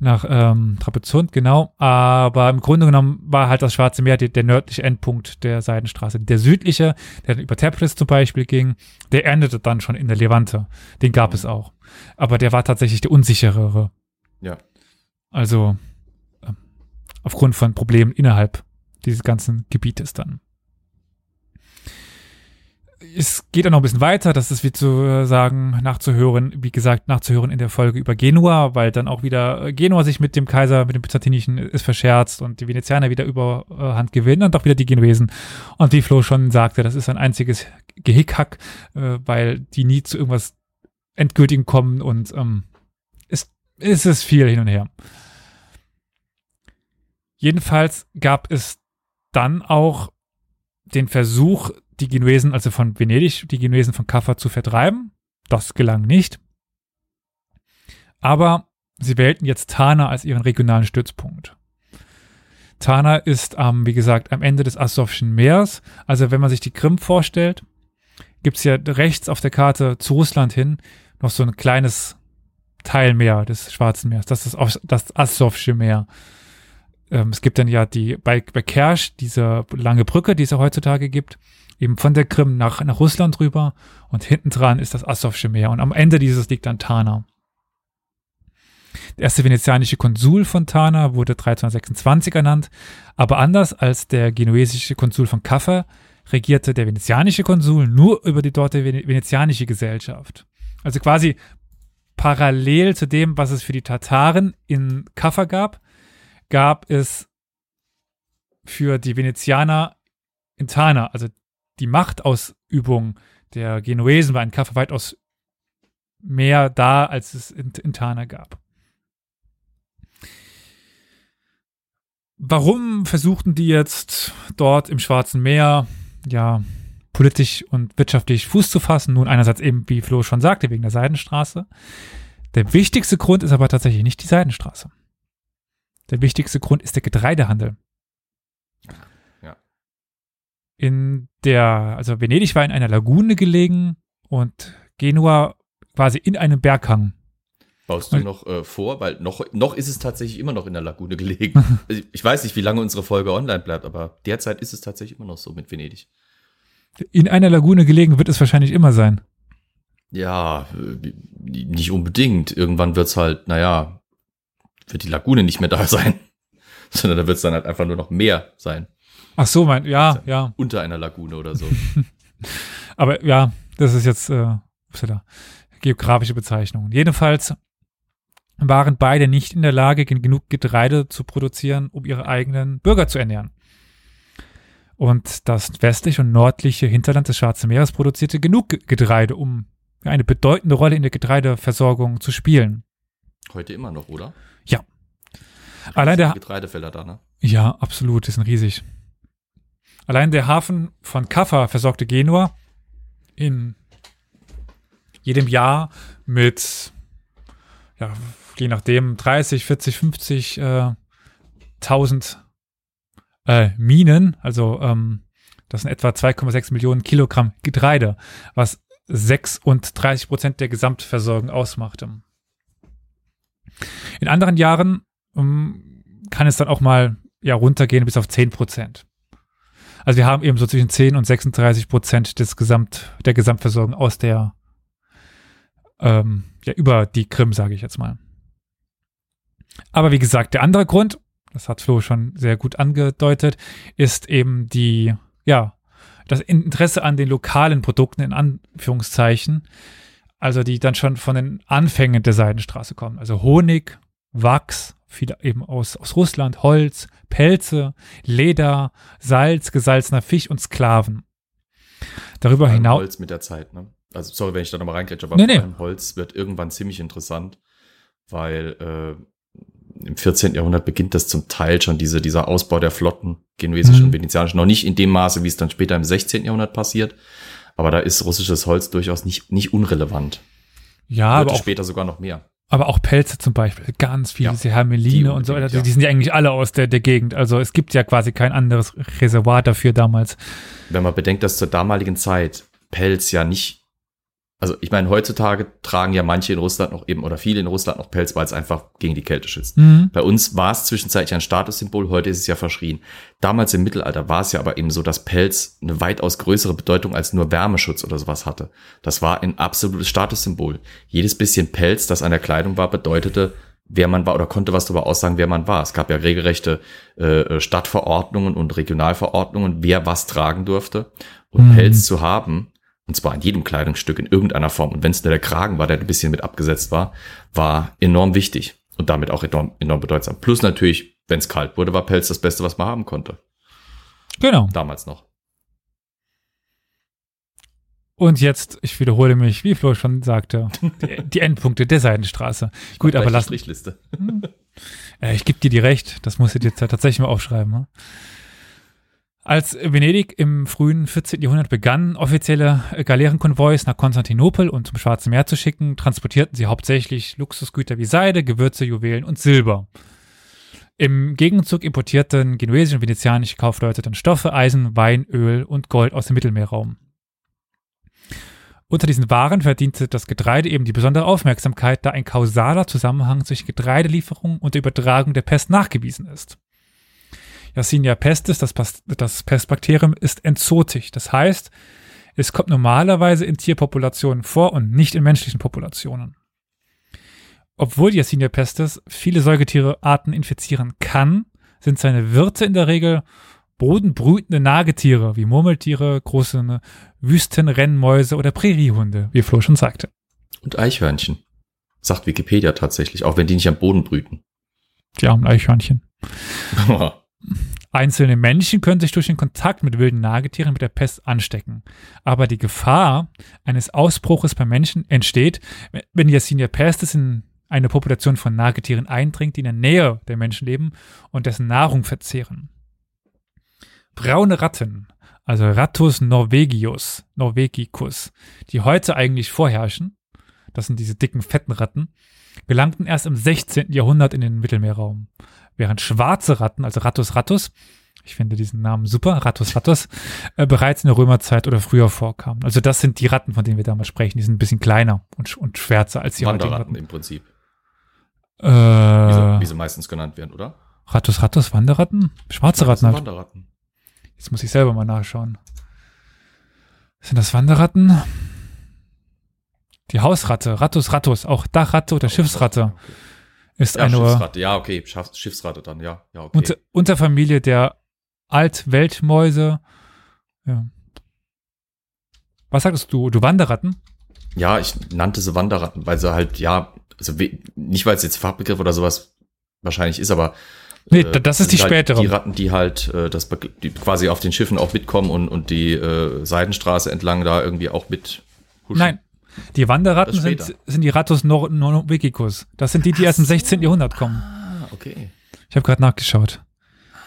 nach ähm, Trapezunt, genau. Aber im Grunde genommen war halt das Schwarze Meer die, der nördliche Endpunkt der Seidenstraße. Der südliche, der dann über Tepris zum Beispiel ging, der endete dann schon in der Levante. Den gab Mhm. es auch. Aber der war tatsächlich der unsicherere. Ja. Also ähm, aufgrund von Problemen innerhalb dieses ganzen Gebietes dann. Es geht auch noch ein bisschen weiter, das ist wie zu äh, sagen, nachzuhören, wie gesagt, nachzuhören in der Folge über Genua, weil dann auch wieder äh, Genua sich mit dem Kaiser, mit dem Byzantinischen ist verscherzt und die Venezianer wieder überhand gewinnen und auch wieder die Genuesen. Und wie Flo schon sagte, das ist ein einziges Gehickhack, äh, weil die nie zu irgendwas Endgültigen kommen und ähm, es, es ist viel hin und her. Jedenfalls gab es dann auch den Versuch, die Genuesen, also von Venedig, die Genuesen von Kaffa zu vertreiben. Das gelang nicht. Aber sie wählten jetzt Tana als ihren regionalen Stützpunkt. Tana ist, ähm, wie gesagt, am Ende des Asowschen Meers. Also wenn man sich die Krim vorstellt, gibt es ja rechts auf der Karte zu Russland hin noch so ein kleines Teilmeer des Schwarzen Meers. Das ist das Asowsche Meer. Ähm, es gibt dann ja die bei, bei Kersch diese lange Brücke, die es ja heutzutage gibt, eben von der Krim nach, nach Russland rüber und hinten dran ist das Asowsche Meer und am Ende dieses liegt dann Tana. Der erste venezianische Konsul von Tana wurde 1326 ernannt, aber anders als der genuesische Konsul von Kaffa regierte der venezianische Konsul nur über die Vene- venezianische Gesellschaft. Also quasi parallel zu dem, was es für die Tataren in Kaffa gab, gab es für die Venezianer in Tana, also die Machtausübung der Genuesen war in Kaffa weitaus mehr da, als es in, Tana gab. Warum versuchten die jetzt dort im Schwarzen Meer, ja, politisch und wirtschaftlich Fuß zu fassen? Nun, einerseits eben, wie Flo schon sagte, wegen der Seidenstraße. Der wichtigste Grund ist aber tatsächlich nicht die Seidenstraße. Der wichtigste Grund ist der Getreidehandel. Ja. In der, also Venedig war in einer Lagune gelegen und Genua quasi in einem Berghang. Baust du noch äh, vor, weil noch, noch ist es tatsächlich immer noch in der Lagune gelegen. Also ich weiß nicht, wie lange unsere Folge online bleibt, aber derzeit ist es tatsächlich immer noch so mit Venedig. In einer Lagune gelegen wird es wahrscheinlich immer sein. Ja, äh, nicht unbedingt. Irgendwann wird's halt, naja, wird die Lagune nicht mehr da sein. Sondern da wird's dann halt einfach nur noch mehr sein. Ach so, mein, ja, ja. Unter einer Lagune oder so. Aber ja, das ist jetzt äh, upsala, geografische Bezeichnung. Jedenfalls waren beide nicht in der Lage, gen- genug Getreide zu produzieren, um ihre eigenen Bürger zu ernähren. Und das westliche und nördliche Hinterland des Schwarzen Meeres produzierte genug Ge- Getreide, um eine bedeutende Rolle in der Getreideversorgung zu spielen. Heute immer noch, oder? Ja. Allein der, Getreidefelder da, ne? Ja, absolut, die sind riesig. Allein der Hafen von Kaffa versorgte Genua in jedem Jahr mit, ja, je nachdem, 30, 40, 50 äh, 1000 äh, Minen, also ähm, das sind etwa 2,6 Millionen Kilogramm Getreide, was 36 Prozent der Gesamtversorgung ausmachte. In anderen Jahren ähm, kann es dann auch mal ja, runtergehen bis auf 10 Prozent. Also wir haben eben so zwischen 10 und 36 Prozent des Gesamt, der Gesamtversorgung aus der, ähm, ja, über die Krim, sage ich jetzt mal. Aber wie gesagt, der andere Grund, das hat Flo schon sehr gut angedeutet, ist eben die, ja, das Interesse an den lokalen Produkten in Anführungszeichen, also die dann schon von den Anfängen der Seidenstraße kommen. Also Honig, Wachs, viele eben aus, aus Russland, Holz, Pelze, Leder, Salz, gesalzener Fisch und Sklaven. Darüber hinaus. Holz mit der Zeit, ne? Also sorry, wenn ich da nochmal reingrätsche, aber Nee, nee. Holz wird irgendwann ziemlich interessant, weil äh, im 14. Jahrhundert beginnt das zum Teil schon diese, dieser Ausbau der Flotten, genuesisch Mhm. und venezianisch, noch nicht in dem Maße, wie es dann später im 16. Jahrhundert passiert. Aber da ist russisches Holz durchaus nicht, nicht unrelevant. Ja, Heute aber auch, später sogar noch mehr. Aber auch Pelze zum Beispiel, ganz viele, Ja, diese Hermeline und so, also ja. die sind ja eigentlich alle aus der, der Gegend. Also es gibt ja quasi kein anderes Reservoir dafür damals. Wenn man bedenkt, dass zur damaligen Zeit Pelz ja nicht, also ich meine, heutzutage tragen ja manche in Russland noch eben oder viele in Russland noch Pelz, weil es einfach gegen die Kälte schützt. Mhm. Bei uns war es zwischenzeitlich ein Statussymbol, heute ist es ja verschrien. Damals im Mittelalter war es ja aber eben so, dass Pelz eine weitaus größere Bedeutung als nur Wärmeschutz oder sowas hatte. Das war ein absolutes Statussymbol. Jedes bisschen Pelz, das an der Kleidung war, bedeutete, wer man war oder konnte was darüber aussagen, wer man war. Es gab ja regelrechte äh, Stadtverordnungen und Regionalverordnungen, wer was tragen durfte. Und Mhm. Pelz zu haben, und zwar an jedem Kleidungsstück in irgendeiner Form, und wenn es nur der Kragen war, der ein bisschen mit abgesetzt war, war enorm wichtig und damit auch enorm, enorm bedeutsam. Plus natürlich, wenn es kalt wurde, war Pelz das Beste, was man haben konnte. Genau. Damals noch. Und jetzt, ich wiederhole mich, wie Flo schon sagte, die, Endpunkte der Seidenstraße. Gut, aber lass, Strichliste. Äh, ich gebe dir die recht, das muss ich jetzt ja tatsächlich mal aufschreiben. Ne? Als Venedig im frühen 14. Jahrhundert begann, offizielle äh, Galeerenkonvois nach Konstantinopel und zum Schwarzen Meer zu schicken, transportierten sie hauptsächlich Luxusgüter wie Seide, Gewürze, Juwelen und Silber. Im Gegenzug importierten genuesische und venezianische Kaufleute dann Stoffe, Eisen, Wein, Öl und Gold aus dem Mittelmeerraum. Unter diesen Waren verdiente das Getreide eben die besondere Aufmerksamkeit, da ein kausaler Zusammenhang zwischen Getreidelieferung und der Übertragung der Pest nachgewiesen ist. Yersinia pestis, das, das Pestbakterium, ist entzotig. Das heißt, es kommt normalerweise in Tierpopulationen vor und nicht in menschlichen Populationen. Obwohl Yersinia pestis viele Säugetierearten infizieren kann, sind seine Wirte in der Regel bodenbrütende Nagetiere wie Murmeltiere, große ne, Wüstenrennmäuse oder Präriehunde, wie Flo schon sagte. Und Eichhörnchen. Sagt Wikipedia tatsächlich, auch wenn die nicht am Boden brüten. Die armen Eichhörnchen. Einzelne Menschen können sich durch den Kontakt mit wilden Nagetieren mit der Pest anstecken. Aber die Gefahr eines Ausbruches bei Menschen entsteht, wenn Yersinia pestis in eine Population von Nagetieren eindringt, die in der Nähe der Menschen leben und dessen Nahrung verzehren. Braune Ratten, also Rattus norvegius, norvegicus, die heute eigentlich vorherrschen, das sind diese dicken, fetten Ratten, gelangten erst im 16. Jahrhundert in den Mittelmeerraum während schwarze Ratten, also Rattus rattus, ich finde diesen Namen super, Rattus rattus, äh, bereits in der Römerzeit oder früher vorkamen. Also das sind die Ratten, von denen wir damals sprechen. Die sind ein bisschen kleiner und, und schwärzer als die heutigen Wanderratten Ratten. im Prinzip. Äh, Wie, sie, wie sie meistens genannt werden, oder? Rattus rattus, Wanderratten? Schwarze Ratten halt. Wanderratten. Jetzt muss ich selber mal nachschauen. Sind das Wanderratten? Die Hausratte, Rattus rattus, auch Dachratte oder Schiffsratte, Okay. Ist Ja, eine Schiffsratte. Ja, okay. Schiffsratte dann, ja. Ja, okay. Unter, Unterfamilie der Altweltmäuse. Ja. Was sagtest du? Du Wanderratten? Ja, ich nannte sie Wanderratten, weil sie halt, ja, also nicht weil es jetzt Fachbegriff oder sowas wahrscheinlich ist, aber Nee, äh, das ist die halt spätere. Die Ratten, die halt äh, das die quasi auf den Schiffen auch mitkommen und, und die äh, Seidenstraße entlang da irgendwie auch mit huschen. Nein. Die Wanderratten sind, sind die Rattus nor norvegicus. Das sind die, die erst im 16. Jahrhundert kommen. Ah, okay. Ich habe gerade nachgeschaut.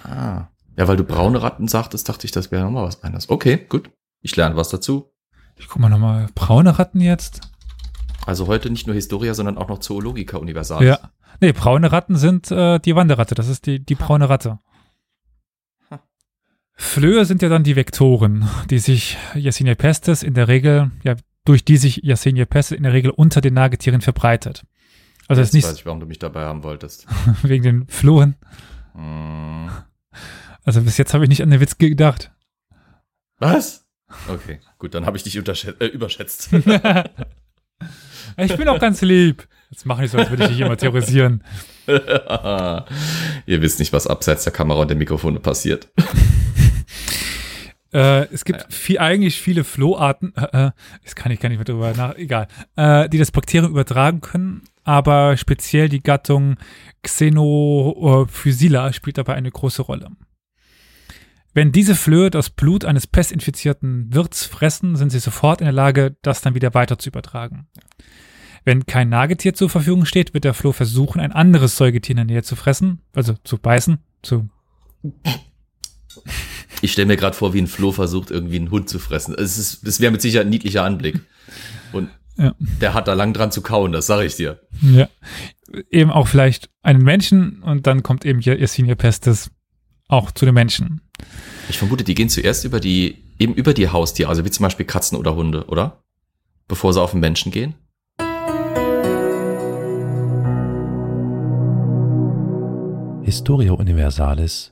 Ah. Ja, weil du braune Ratten sagtest, dachte ich, das wäre nochmal was anderes. Okay, gut. Ich lerne was dazu. Ich guck mal nochmal. Braune Ratten jetzt? Also heute nicht nur Historia, sondern auch noch Zoologica Universalis. Ja. Nee, braune Ratten sind äh, die Wanderratte. Das ist die, die braune Ratte. Ha. Flöhe sind ja dann die Vektoren, die sich Yersinia pestis in der Regel, ja, durch die sich Yersinia pestis in der Regel unter den Nagetieren verbreitet. Also Jetzt ist weiß nicht ich, warum du mich dabei haben wolltest. wegen den Flohen. Hm. Also bis jetzt habe ich nicht an den Witz gedacht. Was? Okay, gut, dann habe ich dich äh, überschätzt. Ich bin auch ganz lieb. Jetzt mach nicht so, als würde ich dich immer terrorisieren. Ihr wisst nicht, was abseits der Kamera und der Mikrofone passiert. Äh, es gibt Ja. viel, eigentlich viele Floharten, äh, äh, das kann ich gar nicht mehr drüber nach, egal, äh, die das Bakterium übertragen können, aber speziell die Gattung Xenophysila spielt dabei eine große Rolle. Wenn diese Flöhe das Blut eines pestinfizierten Wirts fressen, sind sie sofort in der Lage, das dann wieder weiter zu übertragen. Wenn kein Nagetier zur Verfügung steht, wird der Floh versuchen, ein anderes Säugetier in der Nähe zu fressen, also zu beißen, zu Ich stelle mir gerade vor, wie ein Floh versucht, irgendwie einen Hund zu fressen. Es ist, das wäre mit Sicherheit ein niedlicher Anblick. Und Ja. der hat da lang dran zu kauen, das sage ich dir. Ja. Eben auch vielleicht einen Menschen und dann kommt eben hier Yersinia pestis auch zu den Menschen. Ich vermute, die gehen zuerst über die, eben über die Haustiere, also wie zum Beispiel Katzen oder Hunde, oder? Bevor sie auf den Menschen gehen? Historia Universalis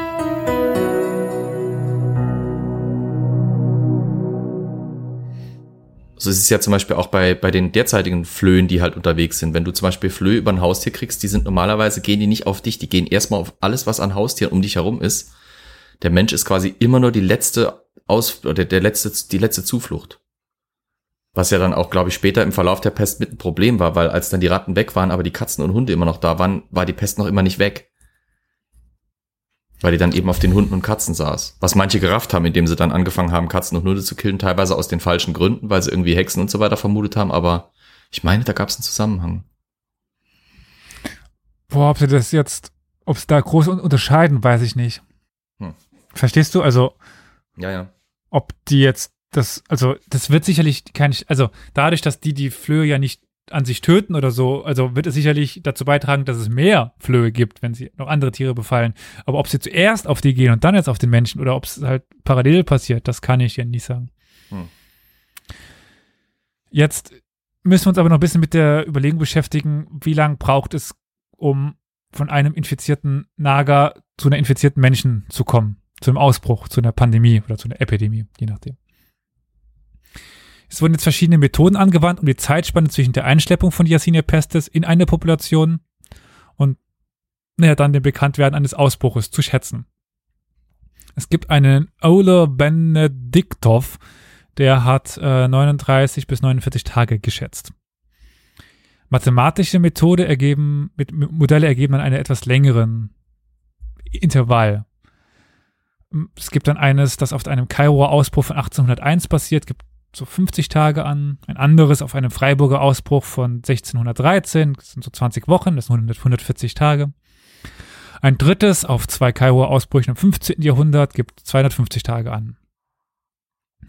So ist es ja zum Beispiel auch bei, bei den derzeitigen Flöhen, die halt unterwegs sind. Wenn du zum Beispiel Flöhe über ein Haustier kriegst, die sind normalerweise, gehen die nicht auf dich, die gehen erstmal auf alles, was an Haustieren um dich herum ist. Der Mensch ist quasi immer nur die letzte Aus, oder der letzte, die letzte Zuflucht. Was ja dann auch, glaube ich, später im Verlauf der Pest mit ein Problem war, weil als dann die Ratten weg waren, aber die Katzen und Hunde immer noch da waren, war die Pest noch immer nicht weg weil die dann eben auf den Hunden und Katzen saß. Was manche gerafft haben, indem sie dann angefangen haben, Katzen und Hunde zu killen, teilweise aus den falschen Gründen, weil sie irgendwie Hexen und so weiter vermutet haben, aber ich meine, da gab es einen Zusammenhang. Boah, ob sie das jetzt, ob sie da groß unterscheiden, weiß ich nicht. Hm. Verstehst du? Also, ja, ja. Ob die jetzt das, also das wird sicherlich kein, also dadurch, dass die die Flöhe ja nicht an sich töten oder so, also wird es sicherlich dazu beitragen, dass es mehr Flöhe gibt, wenn sie noch andere Tiere befallen. Aber ob sie zuerst auf die gehen und dann jetzt auf den Menschen oder ob es halt parallel passiert, das kann ich ja nicht sagen. Hm. Jetzt müssen wir uns aber noch ein bisschen mit der Überlegung beschäftigen, wie lange braucht es, um von einem infizierten Nager zu einer infizierten Menschen zu kommen, zu einem Ausbruch, zu einer Pandemie oder zu einer Epidemie, je nachdem. Es wurden jetzt verschiedene Methoden angewandt, um die Zeitspanne zwischen der Einschleppung von Yersinia pestis in eine Population und naja, dann den Bekanntwerden eines Ausbruches zu schätzen. Es gibt einen Ola Benediktov, der hat äh, 39 bis 49 Tage geschätzt. Mathematische Methode ergeben, mit Modelle ergeben dann einen etwas längeren Intervall. Es gibt dann eines, das auf einem Kairoer Ausbruch von 1801 basiert, gibt so 50 Tage an, ein anderes auf einem Freiburger Ausbruch von 1613, das sind so 20 Wochen, das sind 140 Tage. Ein drittes auf zwei Kairoer Ausbrüchen im 15. Jahrhundert gibt 250 Tage an.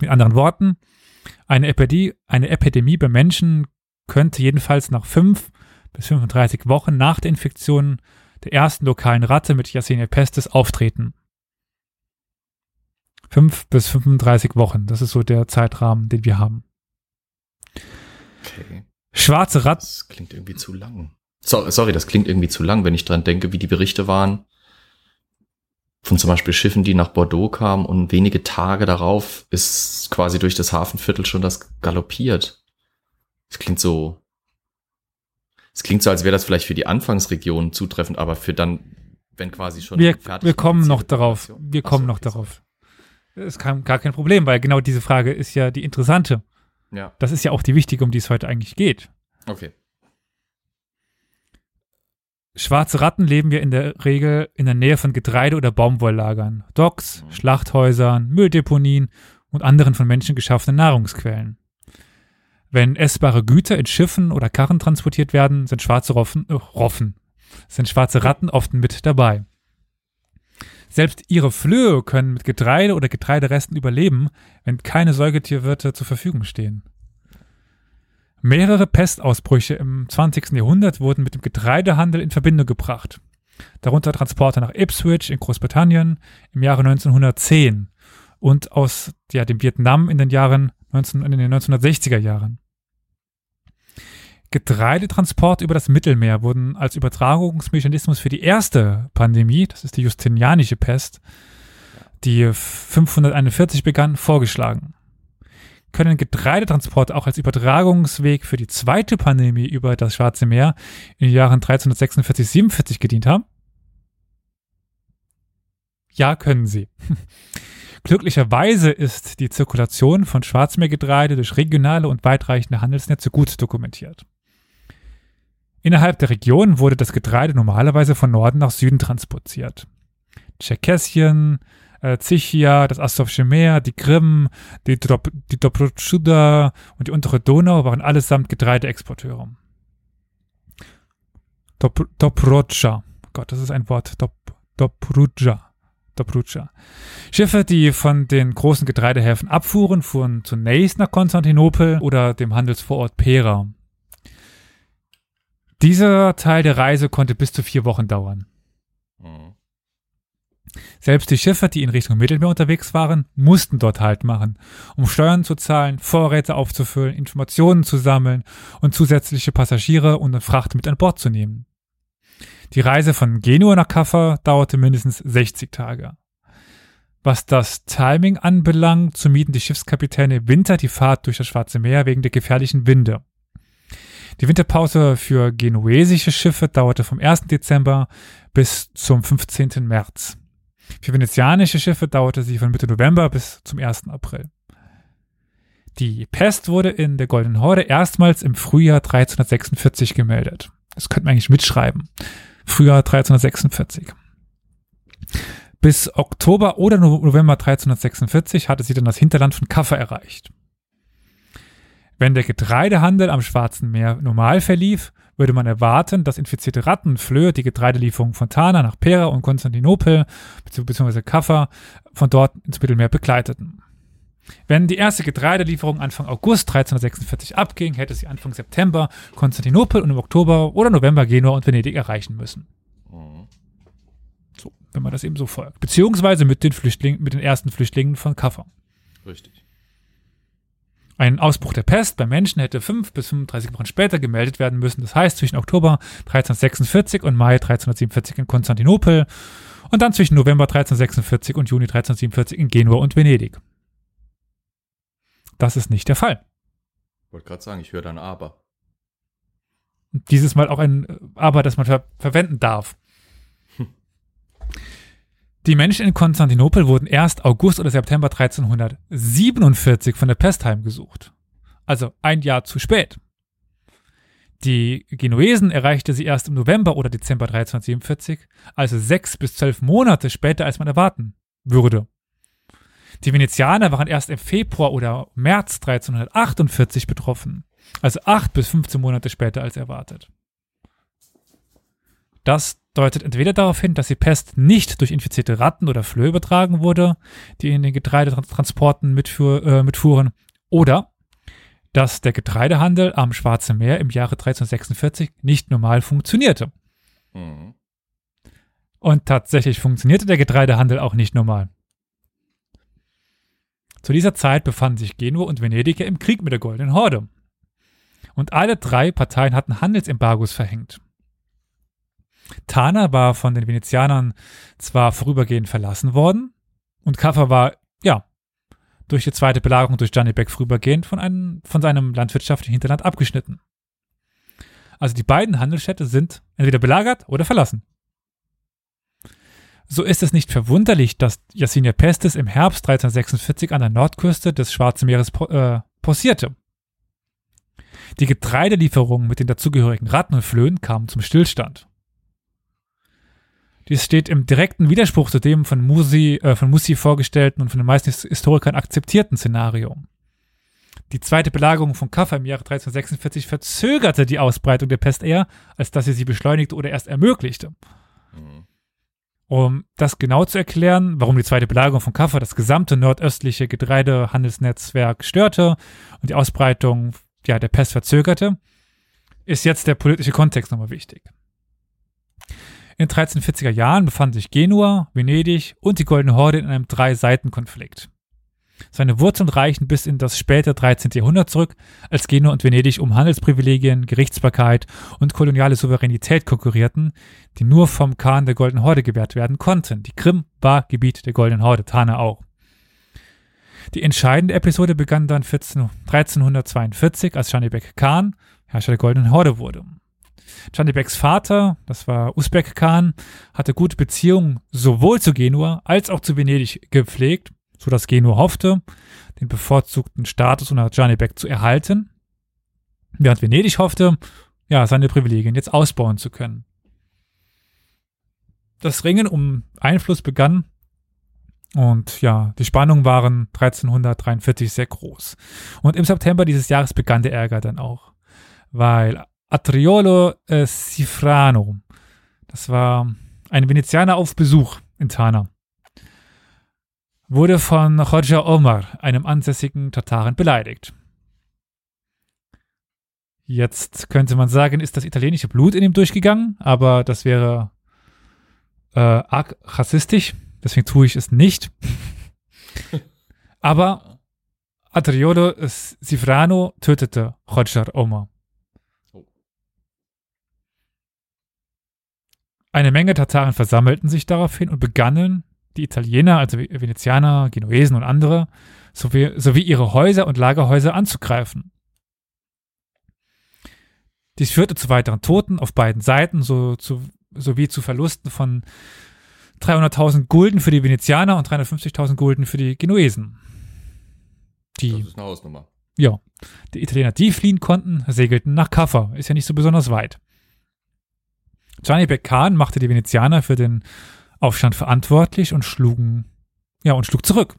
Mit anderen Worten, eine Epidemie, eine Epidemie bei Menschen könnte jedenfalls nach 5 bis 35 Wochen nach der Infektion der ersten lokalen Ratte mit Yersinia pestis auftreten. 5 bis 35 Wochen. Das ist so der Zeitrahmen, den wir haben. Okay. Schwarze Ratten. Das klingt irgendwie zu lang. So, sorry, das klingt irgendwie zu lang, wenn ich dran denke, wie die Berichte waren. Von zum Beispiel Schiffen, die nach Bordeaux kamen und wenige Tage darauf ist quasi durch das Hafenviertel schon das galoppiert. Das klingt so. Es klingt so, als wäre das vielleicht für die Anfangsregion zutreffend, aber für dann, wenn quasi schon. Wir, wir kommen noch darauf. Wir kommen noch darauf. Ist kein, gar kein Problem, weil genau diese Frage ist ja die interessante. Ja. Das ist ja auch die wichtige, um die es heute eigentlich geht. Okay. Schwarze Ratten leben wir in der Regel in der Nähe von Getreide- oder Baumwolllagern, Docks, mhm. Schlachthäusern, Mülldeponien und anderen von Menschen geschaffenen Nahrungsquellen. Wenn essbare Güter in Schiffen oder Karren transportiert werden, sind schwarze Roffen, äh, Roffen, sind schwarze Ratten oft mit dabei. Selbst ihre Flöhe können mit Getreide oder Getreideresten überleben, wenn keine Säugetierwirte zur Verfügung stehen. Mehrere Pestausbrüche im 20. Jahrhundert wurden mit dem Getreidehandel in Verbindung gebracht. Darunter Transporte nach Ipswich in Großbritannien im Jahre 1910 und aus ja, dem Vietnam in den Jahren 19, in den 1960er Jahren. Getreidetransporte über das Mittelmeer wurden als Übertragungsmechanismus für die erste Pandemie, das ist die Justinianische Pest, die 541 begann, vorgeschlagen. Können Getreidetransporte auch als Übertragungsweg für die zweite Pandemie über das Schwarze Meer in den Jahren 1346-47 gedient haben? Ja, können sie. Glücklicherweise ist die Zirkulation von Schwarzmeergetreide durch regionale und weitreichende Handelsnetze gut dokumentiert. Innerhalb der Region wurde das Getreide normalerweise von Norden nach Süden transportiert. Tscherkessien, äh, Zichia, das Asowsche Meer, die Krim, die, Drop, die Dobrudschuda und die untere Donau waren allesamt Getreideexporteure. Dop, Dobrodscha. Gott, das ist ein Wort. Dop, Dobrudja. Dobrudscha. Schiffe, die von den großen Getreidehäfen abfuhren, fuhren zunächst nach Konstantinopel oder dem Handelsvorort Pera. Dieser Teil der Reise konnte bis zu vier Wochen dauern. Mhm. Selbst die Schiffe, die in Richtung Mittelmeer unterwegs waren, mussten dort Halt machen, um Steuern zu zahlen, Vorräte aufzufüllen, Informationen zu sammeln und zusätzliche Passagiere und Fracht mit an Bord zu nehmen. Die Reise von Genua nach Kaffa dauerte mindestens 60 Tage. Was das Timing anbelangt, so mieten die Schiffskapitäne Winter die Fahrt durch das Schwarze Meer wegen der gefährlichen Winde. Die Winterpause für genuesische Schiffe dauerte vom 1. Dezember bis zum 15. März. Für venezianische Schiffe dauerte sie von Mitte November bis zum 1. April. Die Pest wurde in der Goldenen Horde erstmals im Frühjahr 1346 gemeldet. Das könnte man eigentlich mitschreiben. Frühjahr 1346. Bis Oktober oder November 1346 hatte sie dann das Hinterland von Kaffa erreicht. Wenn der Getreidehandel am Schwarzen Meer normal verlief, würde man erwarten, dass infizierte Ratten und Flöhe die Getreidelieferungen von Tana nach Pera und Konstantinopel bzw. Kaffa von dort ins Mittelmeer begleiteten. Wenn die erste Getreidelieferung Anfang August 1346 abging, hätte sie Anfang September Konstantinopel und im Oktober oder November Genua und Venedig erreichen müssen. Mhm. So, wenn man das eben so folgt. Beziehungsweise mit den Flüchtlingen, mit den ersten Flüchtlingen von Kaffa. Richtig. Ein Ausbruch der Pest bei Menschen hätte 5 bis 35 Wochen später gemeldet werden müssen. Das heißt zwischen Oktober 1346 und Mai 1347 in Konstantinopel und dann zwischen November 1346 und Juni 1347 in Genua und Venedig. Das ist nicht der Fall. Ich wollte gerade sagen, ich höre dann aber. Dieses Mal auch ein Aber, das man ver verwenden darf. Hm. Die Menschen in Konstantinopel wurden erst August oder September 1347 von der Pest heimgesucht. Also ein Jahr zu spät. Die Genuesen erreichte sie erst im November oder Dezember 1347, also sechs bis zwölf Monate später, als man erwarten würde. Die Venezianer waren erst im Februar oder März 1348 betroffen, also acht bis 15 Monate später als erwartet. Das deutet entweder darauf hin, dass die Pest nicht durch infizierte Ratten oder Flöhe übertragen wurde, die in den Getreidetransporten mitfuhr, äh, mitfuhren, oder dass der Getreidehandel am Schwarzen Meer im Jahre 1346 nicht normal funktionierte. Mhm. Und tatsächlich funktionierte der Getreidehandel auch nicht normal. Zu dieser Zeit befanden sich Genua und Venedig im Krieg mit der Goldenen Horde. Und alle drei Parteien hatten Handelsembargos verhängt. Tana war von den Venezianern zwar vorübergehend verlassen worden und Kaffa war, ja, durch die zweite Belagerung durch Gianni Beck vorübergehend von, einem, von seinem landwirtschaftlichen Hinterland abgeschnitten. Also die beiden Handelsstädte sind entweder belagert oder verlassen. So ist es nicht verwunderlich, dass Yasinia Pestis im Herbst 1346 an der Nordküste des Schwarzen Meeres äh, posierte. Die Getreidelieferungen mit den dazugehörigen Ratten und Flöhen kamen zum Stillstand. Dies steht im direkten Widerspruch zu dem von Musi, äh, von Musi vorgestellten und von den meisten Historikern akzeptierten Szenario. Die zweite Belagerung von Kaffa im Jahre 1346 verzögerte die Ausbreitung der Pest eher, als dass sie sie beschleunigte oder erst ermöglichte. Mhm. Um das genau zu erklären, warum die zweite Belagerung von Kaffa das gesamte nordöstliche Getreidehandelsnetzwerk störte und die Ausbreitung ja, der Pest verzögerte, ist jetzt der politische Kontext nochmal wichtig. In den 1340er Jahren befanden sich Genua, Venedig und die Goldene Horde in einem Drei-Seiten-Konflikt. Seine Wurzeln reichen bis in das späte 13. Jahrhundert zurück, als Genua und Venedig um Handelsprivilegien, Gerichtsbarkeit und koloniale Souveränität konkurrierten, die nur vom Khan der Goldenen Horde gewährt werden konnten. Die Krim war Gebiet der Goldenen Horde, Tana auch. Die entscheidende Episode begann dann 14, 1342, als Schanibek Khan Herrscher der Goldenen Horde wurde. Chanibeks Vater, das war Usbek Khan, hatte gute Beziehungen sowohl zu Genua als auch zu Venedig gepflegt sodass Genua hoffte, den bevorzugten Status unter Janibek zu erhalten, während Venedig hoffte, ja, seine Privilegien jetzt ausbauen zu können. Das Ringen um Einfluss begann und ja, die Spannungen waren 1343 sehr groß. Und im September dieses Jahres begann der Ärger dann auch, weil Atriolo äh, Cifrano, das war ein Venezianer auf Besuch in Tana, wurde von Roger Omar, einem ansässigen Tataren, beleidigt. Jetzt könnte man sagen, ist das italienische Blut in ihm durchgegangen, aber das wäre äh, arg rassistisch, deswegen tue ich es nicht. aber Adriolo Cifrano tötete Roger Omar. Eine Menge Tataren versammelten sich daraufhin und begannen, die Italiener, also Venezianer, Genuesen und andere, sowie, sowie ihre Häuser und Lagerhäuser anzugreifen. Dies führte zu weiteren Toten auf beiden Seiten so, zu, sowie zu Verlusten von 300.000 Gulden für die Venezianer und 350.000 Gulden für die Genuesen. Die, das ist eine Hausnummer. Ja. Die Italiener, die fliehen konnten, segelten nach Kaffa. Ist ja nicht so besonders weit. Gianni Beccan machte die Venezianer für den Aufstand verantwortlich und schlugen, ja, und schlug zurück,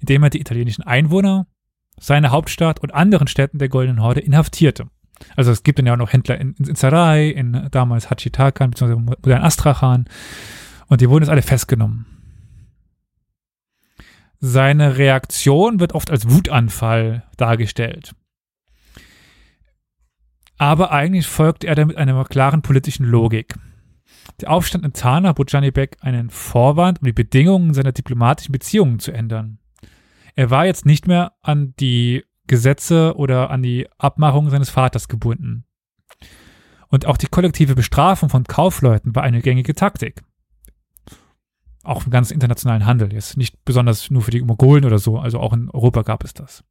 indem er die italienischen Einwohner, seine Hauptstadt und anderen Städten der Goldenen Horde inhaftierte. Also es gibt dann ja auch noch Händler in, in Sarai, in damals Hachitakan, beziehungsweise modern Astrachan. Und die wurden jetzt alle festgenommen. Seine Reaktion wird oft als Wutanfall dargestellt. Aber eigentlich folgt er damit einer klaren politischen Logik. Der Aufstand in Tana bot Gianni Beck einen Vorwand, um die Bedingungen seiner diplomatischen Beziehungen zu ändern. Er war jetzt nicht mehr an die Gesetze oder an die Abmachungen seines Vaters gebunden. Und auch die kollektive Bestrafung von Kaufleuten war eine gängige Taktik. Auch im ganzen internationalen Handel. Jetzt nicht besonders nur für die Mongolen oder so, also auch in Europa gab es das.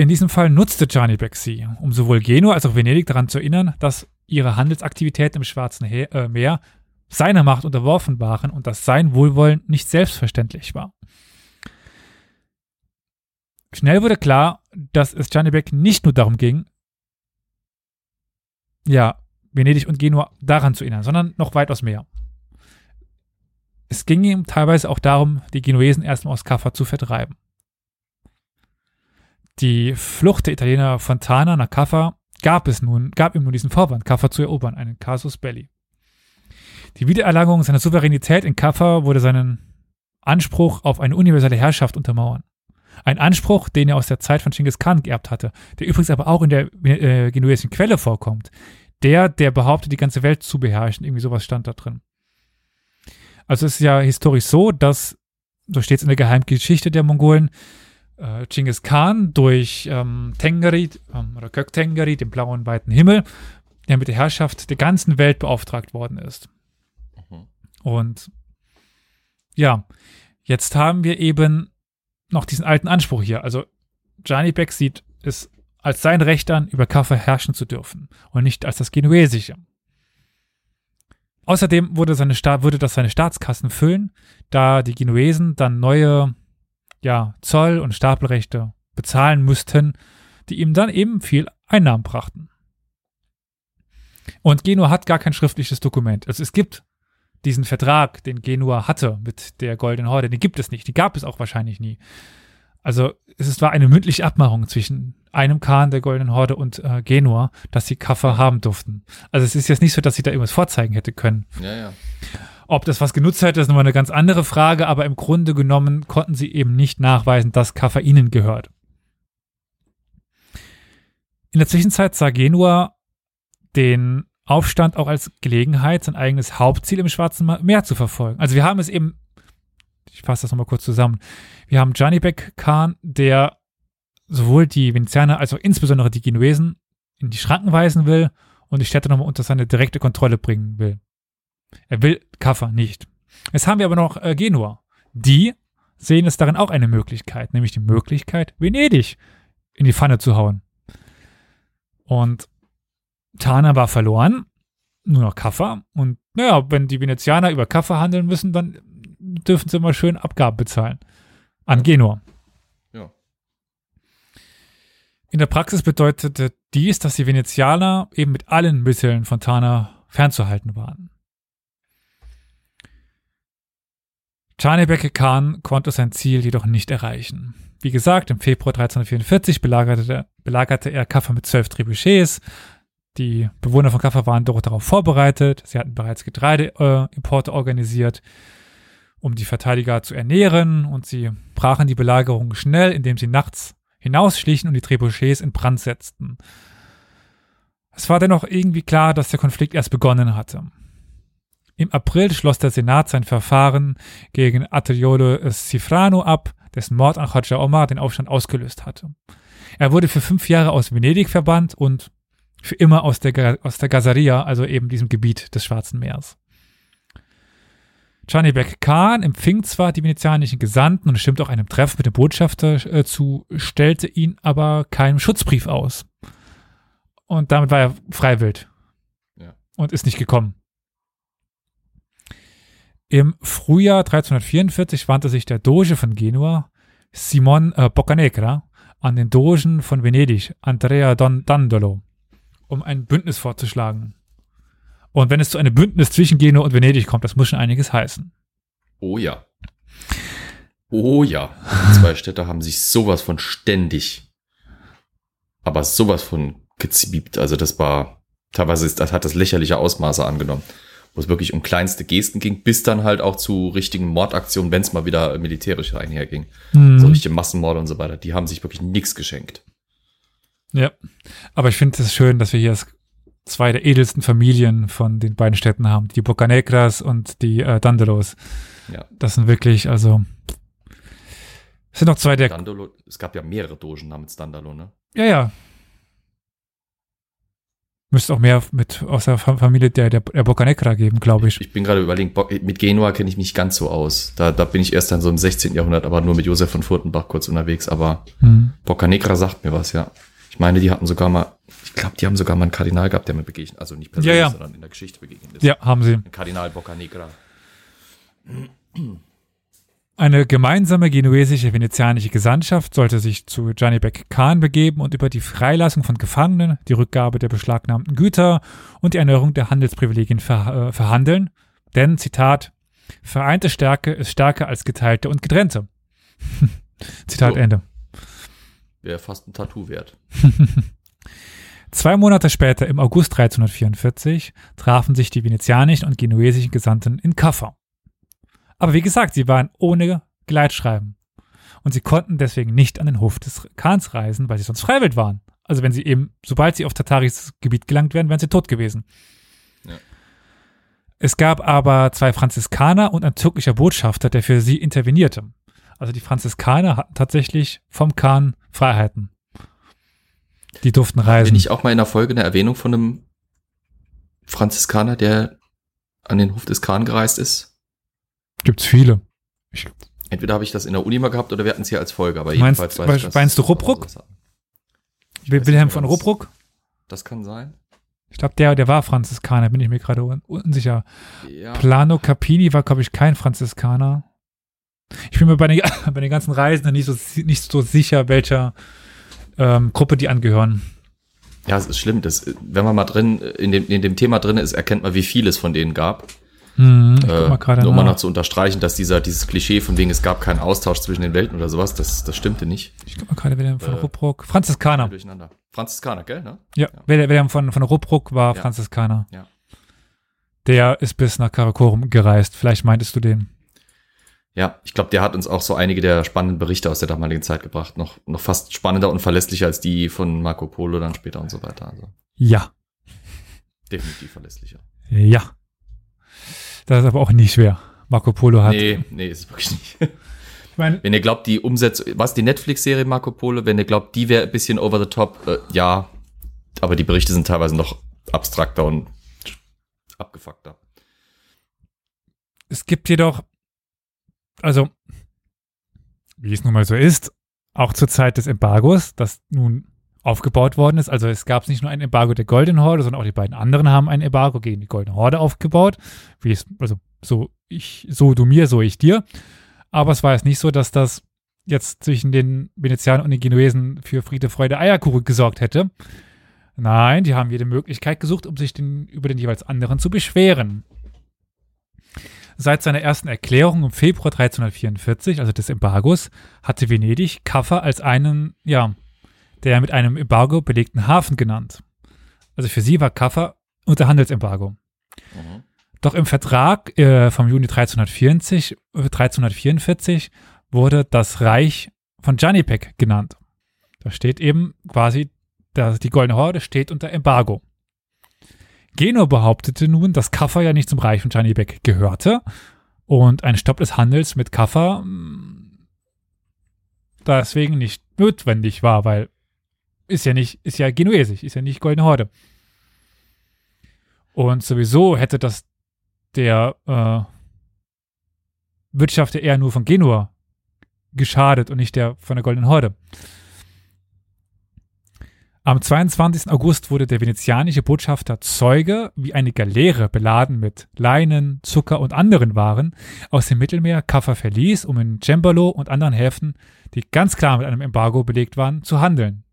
In diesem Fall nutzte Gianni Beck sie, um sowohl Genua als auch Venedig daran zu erinnern, dass ihre Handelsaktivitäten im Schwarzen He äh, Meer seiner Macht unterworfen waren und dass sein Wohlwollen nicht selbstverständlich war. Schnell wurde klar, dass es Beck nicht nur darum ging, ja, Venedig und Genua daran zu erinnern, sondern noch weitaus mehr. Es ging ihm teilweise auch darum, die Genuesen erstmal aus Kaffa zu vertreiben. Die Flucht der Italiener von Tana nach Kaffa gab es nun, gab ihm nun diesen Vorwand, Kaffa zu erobern, einen Casus Belli. Die Wiedererlangung seiner Souveränität in Kaffa wurde seinen Anspruch auf eine universelle Herrschaft untermauern. Ein Anspruch, den er aus der Zeit von Genghis Khan geerbt hatte, der übrigens aber auch in der äh, genuesischen Quelle vorkommt. Der, der behauptet, die ganze Welt zu beherrschen, irgendwie sowas stand da drin. Also es ist ja historisch so, dass, so steht es in der Geheimgeschichte der Mongolen, äh, Genghis Khan durch ähm, Tengri ähm, oder Gök Tengri, den blauen weiten Himmel, der mit der Herrschaft der ganzen Welt beauftragt worden ist. Mhm. Und ja, jetzt haben wir eben noch diesen alten Anspruch hier. Also Gianni Beck sieht es als sein Recht an, über Kaffa herrschen zu dürfen und nicht als das Genuesische. Außerdem würde, seine Sta würde das seine Staatskassen füllen, da die Genuesen dann neue ja, Zoll- und Stapelrechte bezahlen müssten, die ihm dann eben viel Einnahmen brachten. Und Genua hat gar kein schriftliches Dokument. Also es gibt diesen Vertrag, den Genua hatte mit der Goldenen Horde, den gibt es nicht. Die gab es auch wahrscheinlich nie. Also es war eine mündliche Abmachung zwischen einem Khan der Goldenen Horde und äh, Genua, dass sie Kaffer haben durften. Also es ist jetzt nicht so, dass sie da irgendwas vorzeigen hätte können. Ja, ja. Ob das was genutzt hätte, ist nochmal eine ganz andere Frage, aber im Grunde genommen konnten sie eben nicht nachweisen, dass Kaffer ihnen gehört. In der Zwischenzeit sah Genua den Aufstand auch als Gelegenheit, sein eigenes Hauptziel im Schwarzen Meer zu verfolgen. Also wir haben es eben, ich fasse das nochmal kurz zusammen, wir haben Janibek Khan, der sowohl die Venezianer als auch insbesondere die Genuesen in die Schranken weisen will und die Städte nochmal unter seine direkte Kontrolle bringen will. Er will Kaffa nicht. Jetzt haben wir aber noch äh, Genua. Die sehen es darin auch eine Möglichkeit, nämlich die Möglichkeit, Venedig in die Pfanne zu hauen. Und Tana war verloren, nur noch Kaffa. Und naja, wenn die Venezianer über Kaffa handeln müssen, dann dürfen sie mal schön Abgaben bezahlen. An Genua. Ja. In der Praxis bedeutete die ist, dass die Venezianer eben mit allen Mitteln Fontana fernzuhalten waren. Chanebeke Khan konnte sein Ziel jedoch nicht erreichen. Wie gesagt, im Februar 1344 belagerte, belagerte er Kaffa mit zwölf Trebuchets. Die Bewohner von Kaffa waren darauf vorbereitet. Sie hatten bereits Getreideimporte äh, organisiert, um die Verteidiger zu ernähren. Und sie brachen die Belagerung schnell, indem sie nachts hinausschlichen und die Trebuchets in Brand setzten. Es war dennoch irgendwie klar, dass der Konflikt erst begonnen hatte. Im April schloss der Senat sein Verfahren gegen Atteriolo Cifrano ab, dessen Mord an Khadja Omar den Aufstand ausgelöst hatte. Er wurde für fünf Jahre aus Venedig verbannt und für immer aus der, aus der Gazaria, also eben diesem Gebiet des Schwarzen Meeres. Chanibek Khan empfing zwar die venezianischen Gesandten und stimmte auch einem Treffen mit dem Botschafter äh, zu, stellte ihn aber keinem Schutzbrief aus. Und damit war er freiwillig. Ja. Und ist nicht gekommen. Im Frühjahr 1344 wandte sich der Doge von Genua, Simon äh, Boccanegra, an den Dogen von Venedig, Andrea Don Dandolo, um ein Bündnis vorzuschlagen. Und wenn es zu einem Bündnis zwischen Genua und Venedig kommt, das muss schon einiges heißen. Oh ja. Oh ja. Die zwei Städte haben sich sowas von ständig, aber sowas von gezwiebt. Also das war, teilweise ist, das hat das lächerliche Ausmaße angenommen, wo es wirklich um kleinste Gesten ging, bis dann halt auch zu richtigen Mordaktionen, wenn es mal wieder militärisch einherging. Mhm. So richtige Massenmorde und so weiter. Die haben sich wirklich nichts geschenkt. Ja, aber ich finde es schön, dass wir hier zwei der edelsten Familien von den beiden Städten haben, die Bocanegras und die äh, Dandelos. Ja. Das sind wirklich, also sind noch zwei der. Dandolo, es gab ja mehrere Dogen namens Dandalo, ne? Ja, ja. Müsste auch mehr mit aus der Familie der, der, der Boccanegra geben, glaube ich. ich. bin gerade überlegen, mit Genua kenne ich mich ganz so aus. Da, da bin ich erst dann so im 16. Jahrhundert, aber nur mit Josef von Furtenbach kurz unterwegs. Aber hm. Boccanegra sagt mir was, ja. Ich meine, die hatten sogar mal, ich glaube, die haben sogar mal einen Kardinal gehabt, der mir begegnet, also nicht persönlich, ja, ja. sondern in der Geschichte begegnet ist. Ja, haben sie. Kardinal Boccanegra. Eine gemeinsame genuesische venezianische Gesandtschaft sollte sich zu Janibek Khan begeben und über die Freilassung von Gefangenen, die Rückgabe der beschlagnahmten Güter und die Erneuerung der Handelsprivilegien ver äh, verhandeln. Denn, Zitat, vereinte Stärke ist stärker als geteilte und getrennte. Zitat so. Ende. Wäre fast ein Tattoo wert. Zwei Monate später, im August 1344, trafen sich die venezianischen und genuesischen Gesandten in Kaffa. Aber wie gesagt, sie waren ohne Gleitschreiben. Und sie konnten deswegen nicht an den Hof des Khans reisen, weil sie sonst freiwillig waren. Also wenn sie eben, sobald sie auf Tataris Gebiet gelangt wären, wären sie tot gewesen. Ja. Es gab aber zwei Franziskaner und ein türkischer Botschafter, der für sie intervenierte. Also die Franziskaner hatten tatsächlich vom Khan Freiheiten. Die durften reisen. Bin ich auch mal in der Folge eine Erwähnung von einem Franziskaner, der an den Hof des Khan gereist ist? Gibt's viele. Ich, Entweder habe ich das in der Uni mal gehabt oder wir hatten es hier als Folge, aber meinst, jedenfalls weiß ich Meinst du Ruppruck? Wilhelm von Ruppruck? Das kann sein. Ich glaube, der, der war Franziskaner, bin ich mir gerade unsicher. Ja. Plano Capini war, glaube ich, kein Franziskaner. Ich bin mir bei den, bei den ganzen Reisenden nicht so, nicht so sicher, welcher ähm, Gruppe die angehören. Ja, es ist schlimm. Das, wenn man mal drin, in dem, in dem Thema drin ist, erkennt man, wie viel es von denen gab. Hm, äh, nur mal noch zu unterstreichen, dass dieser, dieses Klischee von wegen, es gab keinen Austausch zwischen den Welten oder sowas, das, das stimmte nicht. Ich guck mal gerade, Wilhelm von äh, Ruppruck. Franziskaner. Durcheinander. Franziskaner, gell, ne? Ja, ja. Wilhelm von, von Ruppruck war ja. Franziskaner. Ja. Der ist bis nach Karakorum gereist. Vielleicht meintest du den. Ja, ich glaube, der hat uns auch so einige der spannenden Berichte aus der damaligen Zeit gebracht. Noch, noch fast spannender und verlässlicher als die von Marco Polo dann später und so weiter. Also. Ja. Definitiv verlässlicher. Ja. Das ist aber auch nicht schwer. Marco Polo hat. Nee, nee, ist es wirklich nicht. Ich mein, wenn ihr glaubt, die Umsetzung, was die Netflix-Serie Marco Polo, wenn ihr glaubt, die wäre ein bisschen over the top, äh, ja, aber die Berichte sind teilweise noch abstrakter und abgefuckter. Es gibt jedoch, also, wie es nun mal so ist, auch zur Zeit des Embargos, das nun aufgebaut worden ist. Also es gab nicht nur ein Embargo der Golden Horde, sondern auch die beiden anderen haben ein Embargo gegen die Golden Horde aufgebaut. Wie es, also so ich, so du mir, so ich dir. Aber es war jetzt nicht so, dass das jetzt zwischen den Venezianern und den Genuesen für Friede, Freude, Eierkuchen gesorgt hätte. Nein, die haben jede Möglichkeit gesucht, um sich den, über den jeweils anderen zu beschweren. Seit seiner ersten Erklärung im Februar 1344, also des Embargos, hatte Venedig Kaffer als einen, ja, der mit einem Embargo belegten Hafen genannt. Also für sie war Kaffer unter Handelsembargo. Mhm. Doch im Vertrag äh, vom Juni 1344, 1344 äh, wurde das Reich von Janipek genannt. Da steht eben quasi, dass die Goldene Horde steht unter Embargo. Geno behauptete nun, dass Kaffa ja nicht zum Reich von Janibek gehörte und ein Stopp des Handels mit Kaffa mm, deswegen nicht notwendig war, weil ist ja nicht, ist ja genuesisch, ist ja nicht Goldene Horde. Und sowieso hätte das der äh, Wirtschaft eher nur von Genua geschadet und nicht der von der Goldenen Horde. Am 22. August wurde der venezianische Botschafter Zeuge, wie eine Galeere beladen mit Leinen, Zucker und anderen Waren aus dem Mittelmeer Kaffa verließ, um in Cembalo und anderen Häfen, die ganz klar mit einem Embargo belegt waren, zu handeln.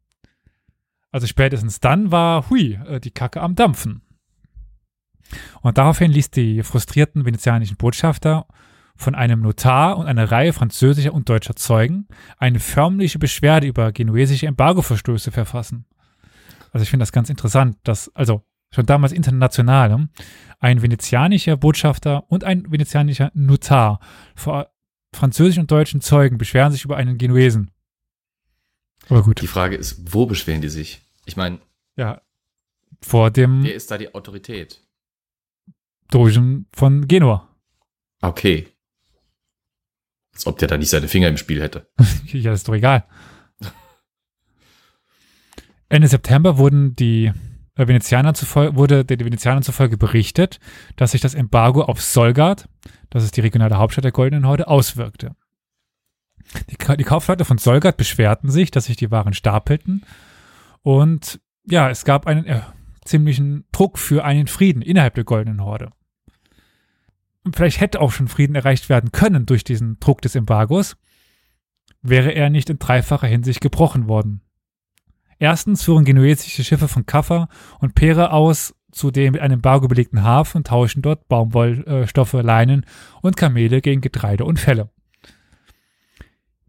Also spätestens dann war, hui, äh, die Kacke am Dampfen. Und daraufhin ließ die frustrierten venezianischen Botschafter von einem Notar und einer Reihe französischer und deutscher Zeugen eine förmliche Beschwerde über genuesische Embargoverstöße verfassen. Also ich finde das ganz interessant, dass, also schon damals international, ne, ein venezianischer Botschafter und ein venezianischer Notar vor französischen und deutschen Zeugen beschweren sich über einen Genuesen. Aber gut. Die Frage ist, wo beschweren die sich? Ich meine. Ja, vor dem. Wer ist da die Autorität? Dogen von Genua. Okay. Als ob der da nicht seine Finger im Spiel hätte. ja, das ist doch egal. Ende September wurden die äh, Venezianer zufolge, wurde der Venezianern zufolge berichtet, dass sich das Embargo auf Solgard, das ist die regionale Hauptstadt der Goldenen Horde, auswirkte. Die, die Kaufleute von Solgard beschwerten sich, dass sich die Waren stapelten und ja, es gab einen äh, ziemlichen Druck für einen Frieden innerhalb der Goldenen Horde. Und vielleicht hätte auch schon Frieden erreicht werden können durch diesen Druck des Embargos, wäre er nicht in dreifacher Hinsicht gebrochen worden. Erstens führen genuesische Schiffe von Kaffa und Pere aus zu dem mit einem Embargo belegten Hafen und tauschen dort Baumwollstoffe, Leinen und Kamele gegen Getreide und Felle.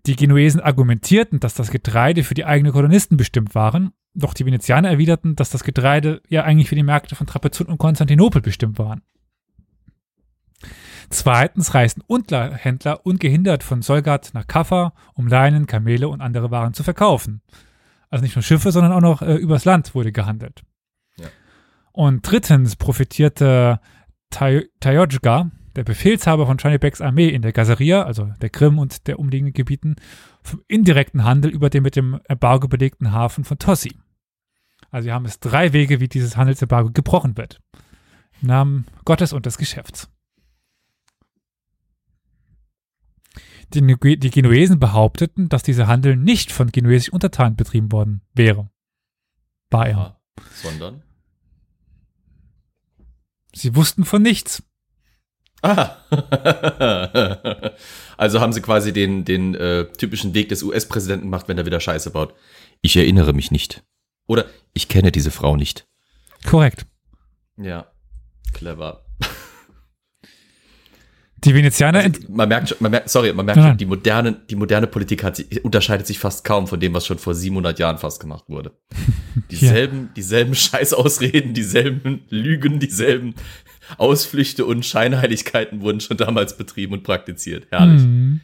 Die Genuesen argumentierten, dass das Getreide für die eigenen Kolonisten bestimmt waren, doch die Venezianer erwiderten, dass das Getreide ja eigentlich für die Märkte von Trapezunt und Konstantinopel bestimmt waren. Zweitens reisten Unterhändler ungehindert von Solgat nach Kaffa, um Leinen, Kamele und andere Waren zu verkaufen. Also nicht nur Schiffe, sondern auch noch äh, übers Land wurde gehandelt. Ja. Und drittens profitierte Tajojga, der Befehlshaber von Chanibeks Armee in der Gazeria, also der Krim und der umliegenden Gebieten, vom indirekten Handel über den mit dem Embargo belegten Hafen von Tossi. Also wir haben es drei Wege, wie dieses Handelsembargo gebrochen wird. Im Namen Gottes und des Geschäfts. Die, die Genuesen behaupteten, dass dieser Handel nicht von genuesischen Untertanen betrieben worden wäre. War er. Sondern? Sie wussten von nichts. Ah. also haben sie quasi den, den äh, typischen Weg des US-Präsidenten gemacht, wenn er wieder Scheiße baut. Ich erinnere mich nicht. Oder ich kenne diese Frau nicht. Korrekt. Ja, clever. Die Venezianer. Also, man merkt schon, man merkt, sorry, man merkt schon, die moderne, die moderne Politik hat, unterscheidet sich fast kaum von dem, was schon vor 700 Jahren fast gemacht wurde. Dieselben, ja. dieselben Scheißausreden, dieselben Lügen, dieselben Ausflüchte und Scheinheiligkeiten wurden schon damals betrieben und praktiziert. Herrlich. Mhm.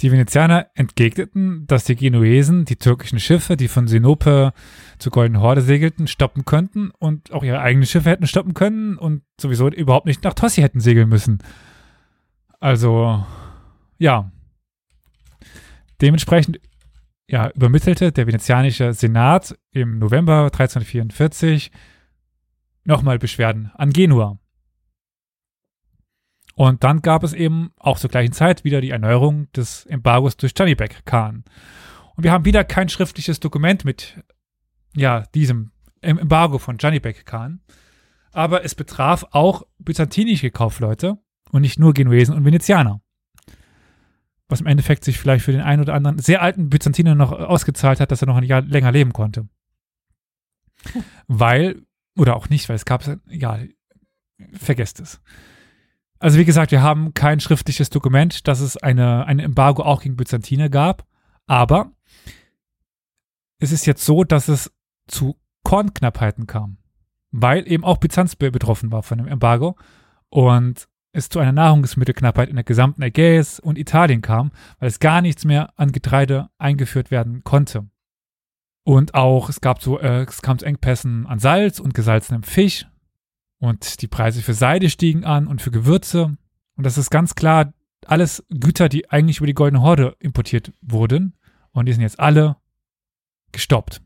Die Venezianer entgegneten, dass die Genuesen die türkischen Schiffe, die von Sinope zur Goldenen Horde segelten, stoppen könnten und auch ihre eigenen Schiffe hätten stoppen können und sowieso überhaupt nicht nach Tossi hätten segeln müssen. Also, ja. Dementsprechend ja, übermittelte der venezianische Senat im November 1344 nochmal Beschwerden an Genua. Und dann gab es eben auch zur gleichen Zeit wieder die Erneuerung des Embargos durch Janibek Khan. Und wir haben wieder kein schriftliches Dokument mit ja, diesem Embargo von Janibek Khan. Aber es betraf auch byzantinische Kaufleute und nicht nur Genuesen und Venezianer. Was im Endeffekt sich vielleicht für den einen oder anderen sehr alten Byzantiner noch ausgezahlt hat, dass er noch ein Jahr länger leben konnte. Weil, oder auch nicht, weil es gab es, egal, vergesst es. Also wie gesagt, wir haben kein schriftliches Dokument, dass es eine, ein Embargo auch gegen Byzantiner gab, aber es ist jetzt so, dass es zu Kornknappheiten kam, weil eben auch Byzanz betroffen war von dem Embargo und es zu einer Nahrungsmittelknappheit in der gesamten Ägäis und Italien kam, weil es gar nichts mehr an Getreide eingeführt werden konnte. Und auch es gab so, äh, es kam zu Engpässen an Salz und gesalzenem Fisch und die Preise für Seide stiegen an und für Gewürze. Und das ist ganz klar alles Güter, die eigentlich über die Goldene Horde importiert wurden. Und die sind jetzt alle gestoppt.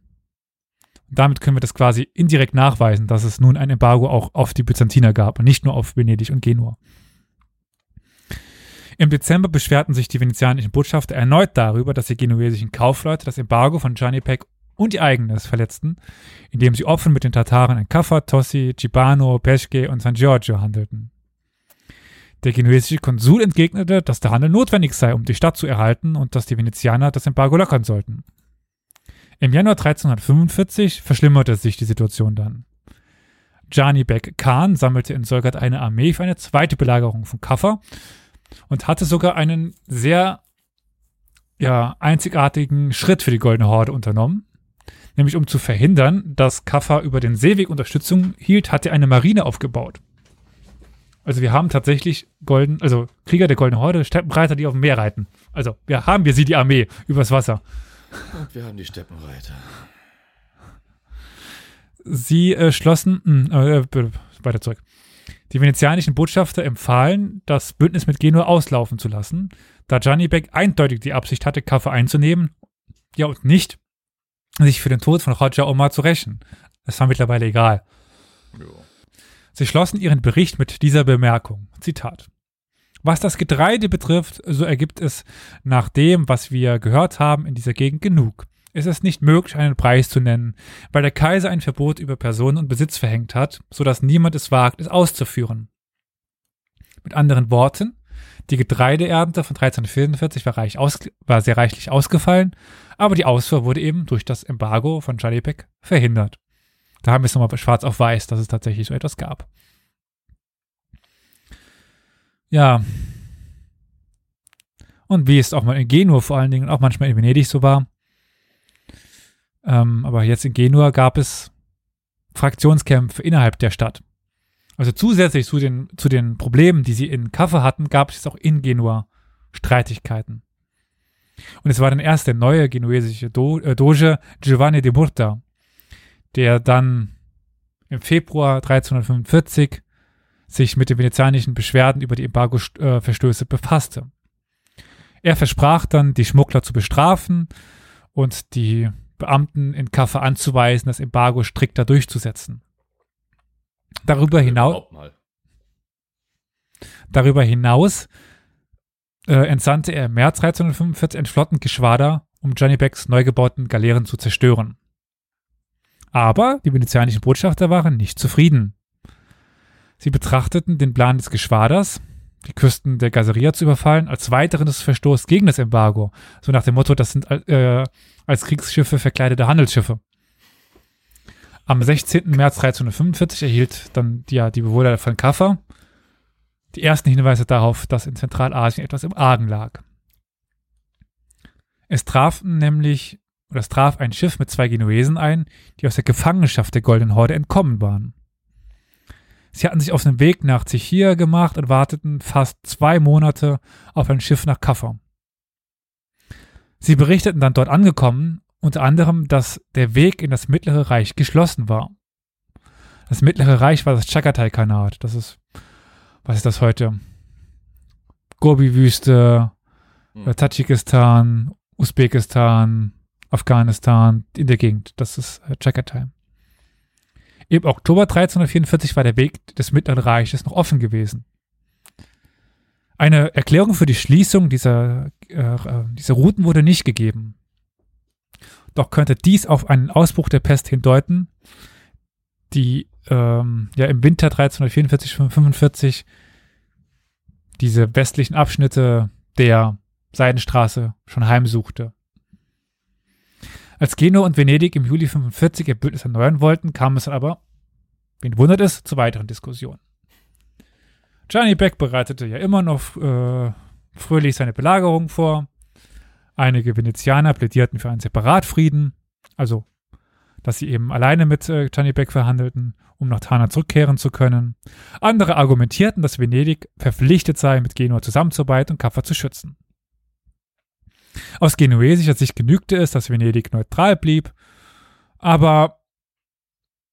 Und damit können wir das quasi indirekt nachweisen, dass es nun ein Embargo auch auf die Byzantiner gab und nicht nur auf Venedig und Genua. Im Dezember beschwerten sich die venezianischen Botschafter erneut darüber, dass die genuesischen Kaufleute das Embargo von Janipek und ihr eigenes verletzten, indem sie offen mit den Tataren in Kaffa, Tossi, Cibano, Pesce und San Giorgio handelten. Der genuesische Konsul entgegnete, dass der Handel notwendig sei, um die Stadt zu erhalten und dass die Venezianer das Embargo lockern sollten. Im Januar 1345 verschlimmerte sich die Situation dann. Gianni Bek Khan sammelte in Solgat eine Armee für eine zweite Belagerung von Kaffa und hatte sogar einen sehr ja, einzigartigen Schritt für die Goldene Horde unternommen nämlich um zu verhindern, dass Kaffa über den Seeweg Unterstützung hielt, hat er eine Marine aufgebaut. Also wir haben tatsächlich Golden, also Krieger der Goldenen Horde, Steppenreiter, die auf dem Meer reiten. Also wir haben wir sie, die Armee, übers Wasser. Und wir haben die Steppenreiter. Sie äh, schlossen, hm, äh, weiter zurück. Die venezianischen Botschafter empfahlen, das Bündnis mit Genua auslaufen zu lassen, da Gianni Beck eindeutig die Absicht hatte, Kaffa einzunehmen. Ja, und nicht, sich für den Tod von Roger Omar zu rächen. Das war mittlerweile egal. Jo. Sie schlossen ihren Bericht mit dieser Bemerkung. Zitat. Was das Getreide betrifft, so ergibt es nach dem, was wir gehört haben, in dieser Gegend genug. Es ist nicht möglich, einen Preis zu nennen, weil der Kaiser ein Verbot über Personen und Besitz verhängt hat, so dass niemand es wagt, es auszuführen. Mit anderen Worten, die Getreideernte von 1344 war, reich aus, war sehr reichlich ausgefallen, aber die Ausfuhr wurde eben durch das Embargo von Jalipek verhindert. Da haben wir es nochmal schwarz auf weiß, dass es tatsächlich so etwas gab. Ja. Und wie es auch mal in Genua vor allen Dingen und auch manchmal in Venedig so war. Ähm, aber jetzt in Genua gab es Fraktionskämpfe innerhalb der Stadt. Also zusätzlich zu den, zu den Problemen, die sie in Kaffe hatten, gab es auch in Genua Streitigkeiten. Und es war dann erst der neue genuesische Do äh, Doge Giovanni de Murta, der dann im Februar 1345 sich mit den venezianischen Beschwerden über die Embargo-Verstöße befasste. Er versprach dann, die Schmuggler zu bestrafen und die Beamten in Kaffe anzuweisen, das Embargo strikter durchzusetzen. Darüber hinaus, darüber hinaus äh, entsandte er im März 1345 ein Flottengeschwader, um Johnny Becks neu gebauten Galeeren zu zerstören. Aber die venezianischen Botschafter waren nicht zufrieden. Sie betrachteten den Plan des Geschwaders, die Küsten der Gazeria zu überfallen, als weiteres Verstoß gegen das Embargo. So nach dem Motto, das sind äh, als Kriegsschiffe verkleidete Handelsschiffe. Am 16. März 1345 erhielt dann die, ja, die Bewohner von Kaffa die ersten Hinweise darauf, dass in Zentralasien etwas im Argen lag. Es traf nämlich, oder es traf ein Schiff mit zwei Genuesen ein, die aus der Gefangenschaft der Goldenen Horde entkommen waren. Sie hatten sich auf den Weg nach Zichia gemacht und warteten fast zwei Monate auf ein Schiff nach Kaffa. Sie berichteten dann dort angekommen, unter anderem, dass der Weg in das Mittlere Reich geschlossen war. Das Mittlere Reich war das Chagatai-Kanat. Das ist was ist das heute? Gobi-Wüste, hm. Tadschikistan, Usbekistan, Afghanistan, in der Gegend. Das ist äh, Chagatai. Im Oktober 1344 war der Weg des Mittleren Reiches noch offen gewesen. Eine Erklärung für die Schließung dieser, äh, äh dieser Routen wurde nicht gegeben. Doch könnte dies auf einen Ausbruch der Pest hindeuten, die ähm, ja im Winter 1344, 45 diese westlichen Abschnitte der Seidenstraße schon heimsuchte. Als Genua und Venedig im Juli 45 ihr Bündnis erneuern wollten, kam es aber, wen wundert es, zu weiteren Diskussionen. Gianni Beck bereitete ja immer noch äh, fröhlich seine Belagerung vor. Einige Venezianer plädierten für einen Separatfrieden, also dass sie eben alleine mit äh, Gianni Beck verhandelten, um nach Tana zurückkehren zu können. Andere argumentierten, dass Venedig verpflichtet sei, mit Genua zusammenzuarbeiten und Kaffa zu schützen. Aus genuesischer Sicht genügte es, dass Venedig neutral blieb, aber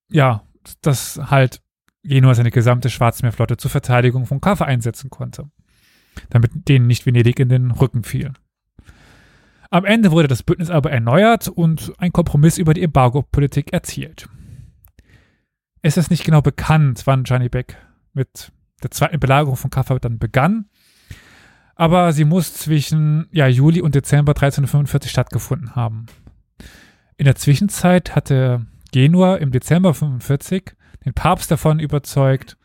ja, dass halt Genua seine gesamte Schwarzmeerflotte zur Verteidigung von Kaffa einsetzen konnte, damit denen nicht Venedig in den Rücken fiel. Am Ende wurde das Bündnis aber erneuert und ein Kompromiss über die Embargo-Politik erzielt. Es ist nicht genau bekannt, wann Johnny Beck mit der zweiten Belagerung von Kaffa dann begann, aber sie muss zwischen ja, Juli und Dezember 1345 stattgefunden haben. In der Zwischenzeit hatte Genua im Dezember 45 den Papst davon überzeugt,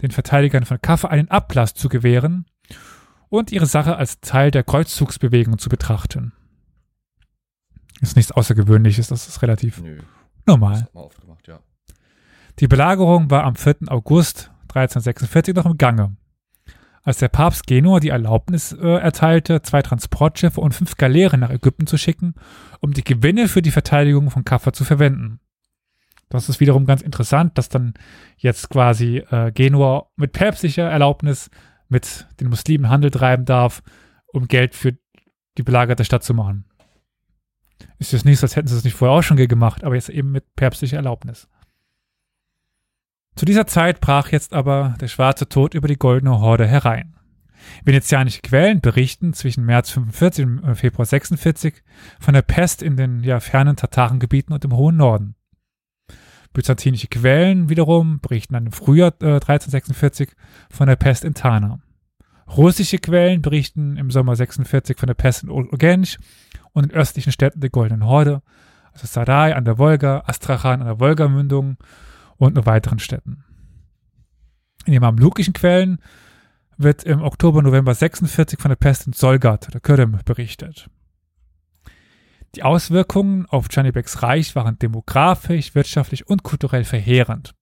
den Verteidigern von Kaffa einen Ablass zu gewähren und ihre Sache als Teil der Kreuzzugsbewegung zu betrachten. Ist nichts Außergewöhnliches, das ist relativ Nö. normal. Ja. Die Belagerung war am 4. August 1346 noch im Gange. Als der Papst Genua die Erlaubnis äh, erteilte, zwei Transportschiffe und fünf Galeeren nach Ägypten zu schicken, um die Gewinne für die Verteidigung von Kaffa zu verwenden. Das ist wiederum ganz interessant, dass dann jetzt quasi äh, Genua mit päpstlicher Erlaubnis mit den Muslimen Handel treiben darf, um Geld für die belagerte Stadt zu machen. Ist jetzt nicht so, als hätten sie das nicht vorher auch schon gemacht, aber jetzt eben mit päpstlicher Erlaubnis. Zu dieser Zeit brach jetzt aber der schwarze Tod über die goldene Horde herein. Venezianische Quellen berichten zwischen März 45 und äh, Februar 46 von der Pest in den ja, fernen Tatarengebieten und im hohen Norden. Byzantinische Quellen wiederum berichten dann im Frühjahr äh, 1346 von der Pest in Tana. Russische Quellen berichten im Sommer 46 von der Pest in Urgench und in östlichen Städten der Goldenen Horde, also Sarai an der Wolga, Astrachan an der Wolgamündung und noch weiteren Städten. In den mamlukischen Quellen wird im Oktober, November 46 von der Pest in Solgat oder Kürüm berichtet. Die Auswirkungen auf Janibeks Reich waren demografisch, wirtschaftlich und kulturell verheerend.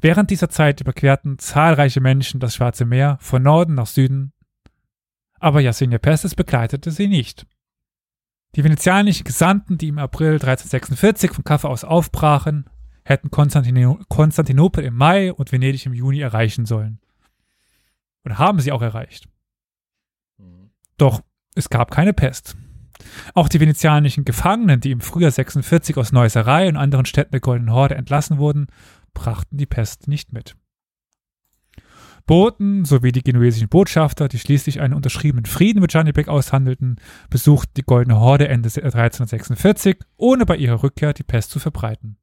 Während dieser Zeit überquerten zahlreiche Menschen das Schwarze Meer von Norden nach Süden, aber Yasenia Pestes begleitete sie nicht. Die venezianischen Gesandten, die im April 1346 von Kaffa aus aufbrachen, hätten Konstantino Konstantinopel im Mai und Venedig im Juni erreichen sollen. Und haben sie auch erreicht. Mhm. Doch es gab keine Pest. Auch die venezianischen Gefangenen, die im Frühjahr 46 aus Neusserei und anderen Städten der Goldenen Horde entlassen wurden, brachten die Pest nicht mit. Boten sowie die genuesischen Botschafter, die schließlich einen unterschriebenen Frieden mit Janibek aushandelten, besuchten die Goldene Horde Ende 1346, ohne bei ihrer Rückkehr die Pest zu verbreiten.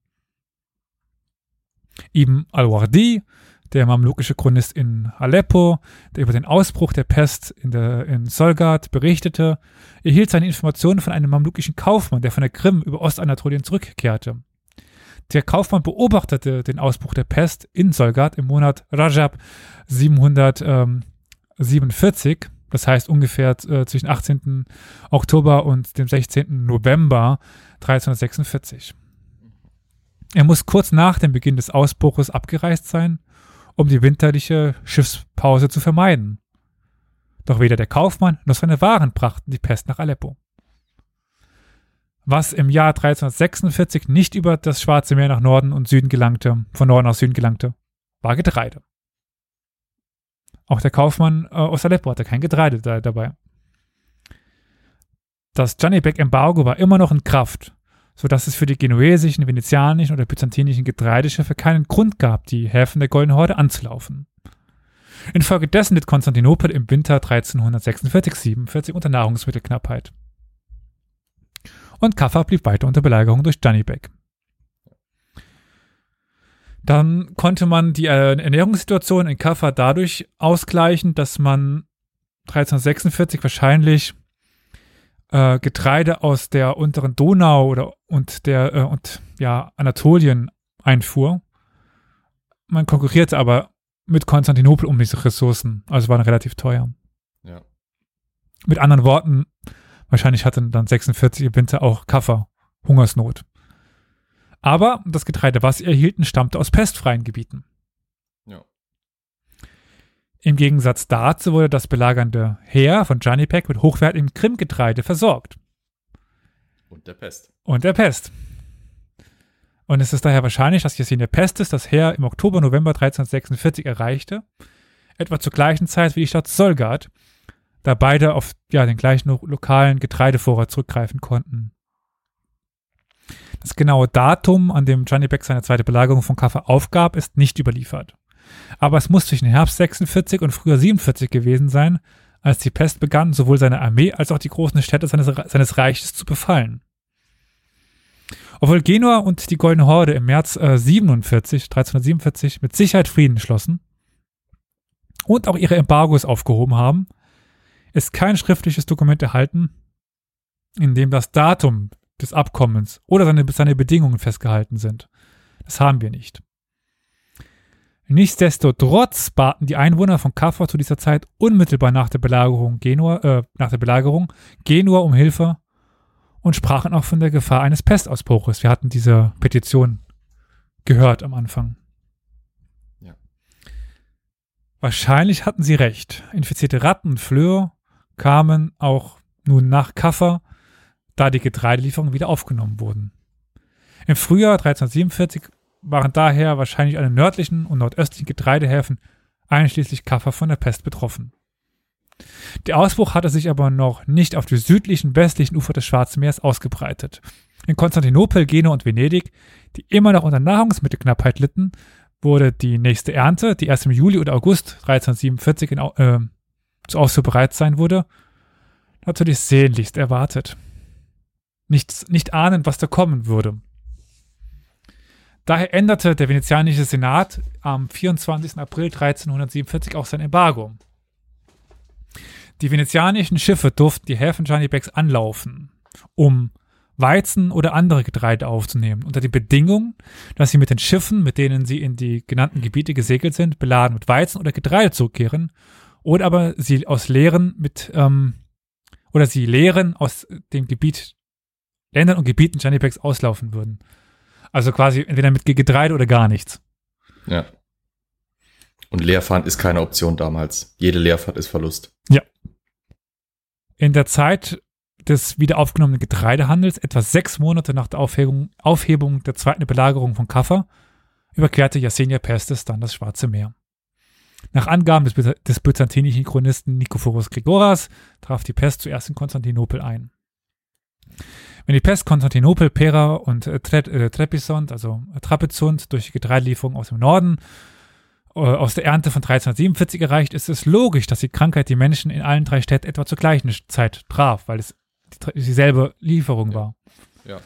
Ibn al-Wardi, der mamlukische Chronist in Aleppo, der über den Ausbruch der Pest in, der, in Solgat berichtete, erhielt seine Informationen von einem mamlukischen Kaufmann, der von der Krim über Ostanatolien zurückkehrte. Der Kaufmann beobachtete den Ausbruch der Pest in Solgat im Monat Rajab 747, das heißt ungefähr äh, zwischen 18. Oktober und dem 16. November 1346. Er muss kurz nach dem Beginn des Ausbruches abgereist sein, um die winterliche Schiffspause zu vermeiden. Doch weder der Kaufmann noch seine Waren brachten die Pest nach Aleppo. Was im Jahr 1346 nicht über das Schwarze Meer nach Norden und Süden gelangte, von Norden nach Süden gelangte, war Getreide. Auch der Kaufmann äh, aus Aleppo hatte kein Getreide da, dabei. Das Janibek-Embargo war immer noch in Kraft, sodass es für die genuesischen, venezianischen oder byzantinischen Getreideschiffe keinen Grund gab, die Häfen der Goldenen Horde anzulaufen. Infolgedessen litt Konstantinopel im Winter 1346-47 unter Nahrungsmittelknappheit und Kaffa blieb weiter unter Belagerung durch Janibek. Dann konnte man die äh, Ernährungssituation in Kaffa dadurch ausgleichen, dass man 1346 wahrscheinlich äh, Getreide aus der unteren Donau oder und der äh, und ja Anatolien einfuhr. Man konkurrierte aber mit Konstantinopel um diese Ressourcen, also waren relativ teuer. Ja. Mit anderen Worten, Wahrscheinlich hatte dann 46 im Winter auch Kaffer Hungersnot. Aber das Getreide, was sie erhielten, stammte aus pestfreien Gebieten. Ja. Im Gegensatz dazu wurde das belagernde Heer von Janipek mit hochwertigem Krimgetreide versorgt. Und der Pest. Und der Pest. Und es ist daher wahrscheinlich, dass Yesenia Pestis das Heer im Oktober, November 1346 erreichte, etwa zur gleichen Zeit wie die Stadt Solgard, da beide auf ja, den gleichen lo lokalen Getreidevorrat zurückgreifen konnten. Das genaue Datum, an dem Johnny Beck seine zweite Belagerung von Kaffa aufgab, ist nicht überliefert. Aber es muss zwischen Herbst 46 und Frühjahr 47 gewesen sein, als die Pest begann, sowohl seine Armee als auch die großen Städte seines, seines Reiches zu befallen. Obwohl Genua und die Goldene Horde im März äh, 47, 1347 mit Sicherheit Frieden schlossen und auch ihre Embargos aufgehoben haben, ist kein schriftliches Dokument erhalten, in dem das Datum des Abkommens oder seine, seine Bedingungen festgehalten sind. Das haben wir nicht. Nichtsdestotrotz baten die Einwohner von Kaffa zu dieser Zeit unmittelbar nach der Belagerung Genua, äh, nach der Belagerung Genua um Hilfe und sprachen auch von der Gefahr eines Pestausbruches. Wir hatten diese Petition gehört am Anfang. Ja. Wahrscheinlich hatten sie recht. Infizierte Ratten Flöhe kamen auch nun nach Kaffa da die Getreidelieferungen wieder aufgenommen wurden. Im Frühjahr 1347 waren daher wahrscheinlich alle nördlichen und nordöstlichen Getreidehäfen einschließlich Kaffa von der Pest betroffen. Der Ausbruch hatte sich aber noch nicht auf die südlichen, westlichen Ufer des Schwarzen Meeres ausgebreitet. In Konstantinopel, Genua und Venedig, die immer noch unter Nahrungsmittelknappheit litten, wurde die nächste Ernte, die erst im Juli oder August 1347 in, äh, zu Ausfuhr bereit sein wurde, natürlich sehnlichst erwartet nicht, nicht ahnen, was da kommen würde. Daher änderte der venezianische Senat am 24. April 1347 auch sein Embargo. Die venezianischen Schiffe durften die Häfen Janibeks anlaufen, um Weizen oder andere Getreide aufzunehmen, unter die Bedingung, dass sie mit den Schiffen, mit denen sie in die genannten Gebiete gesegelt sind, beladen mit Weizen oder Getreide zurückkehren, oder aber sie aus Leeren mit ähm, oder sie Leeren aus dem Gebiet Ländern und Gebieten Janipeks auslaufen würden. Also quasi entweder mit Getreide oder gar nichts. Ja. Und Leerfahren ist keine Option damals. Jede Leerfahrt ist Verlust. Ja. In der Zeit des wieder aufgenommenen Getreidehandels, etwa sechs Monate nach der Aufhebung, Aufhebung der zweiten Belagerung von Kaffa, überquerte Yasenia Pestes dann das Schwarze Meer. Nach Angaben des, des byzantinischen Chronisten Nikephoros Grigoras traf die Pest zuerst in Konstantinopel ein. Wenn die Pest Konstantinopel, Pera und äh, Tre äh, Trepisont, also äh, Trapezunt, durch Getreidelieferungen aus dem Norden äh, aus der Ernte von 1347 erreicht, ist es logisch, dass die Krankheit die Menschen in allen drei Städten etwa zur gleichen Zeit traf, weil es die, dieselbe Lieferung ja. war. Ja.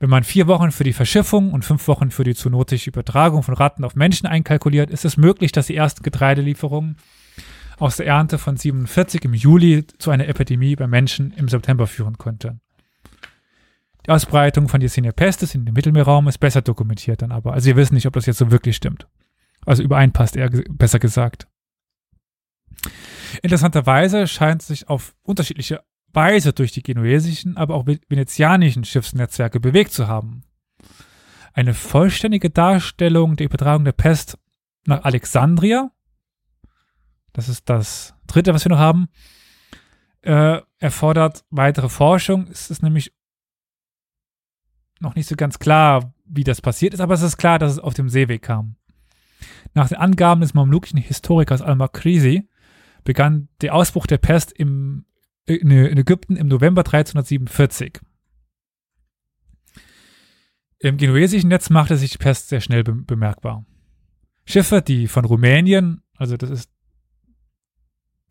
Wenn man vier Wochen für die Verschiffung und fünf Wochen für die zoonotische Übertragung von Ratten auf Menschen einkalkuliert, ist es möglich, dass die ersten Getreidelieferungen aus der Ernte von 47 im Juli zu einer Epidemie bei Menschen im September führen konnte. Die Ausbreitung von Yersinia pestis in den Mittelmeerraum ist besser dokumentiert dann aber. Also wir wissen nicht, ob das jetzt so wirklich stimmt. Also übereinpasst eher besser gesagt. Interessanterweise scheint sich auf unterschiedliche Weise durch die genuesischen, aber auch venezianischen Schiffsnetzwerke bewegt zu haben. Eine vollständige Darstellung der Übertragung der Pest nach Alexandria, das ist das dritte, was wir noch haben, äh, erfordert weitere Forschung. Es ist nämlich noch nicht so ganz klar, wie das passiert ist, aber es ist klar, dass es auf dem Seeweg kam. Nach den Angaben des mamlukischen Historikers Al-Makrisi begann der Ausbruch der Pest im, in, Ägypten im November 1347. Im genuesischen Netz machte sich die Pest sehr schnell be bemerkbar. Schiffe, die von Rumänien, also das ist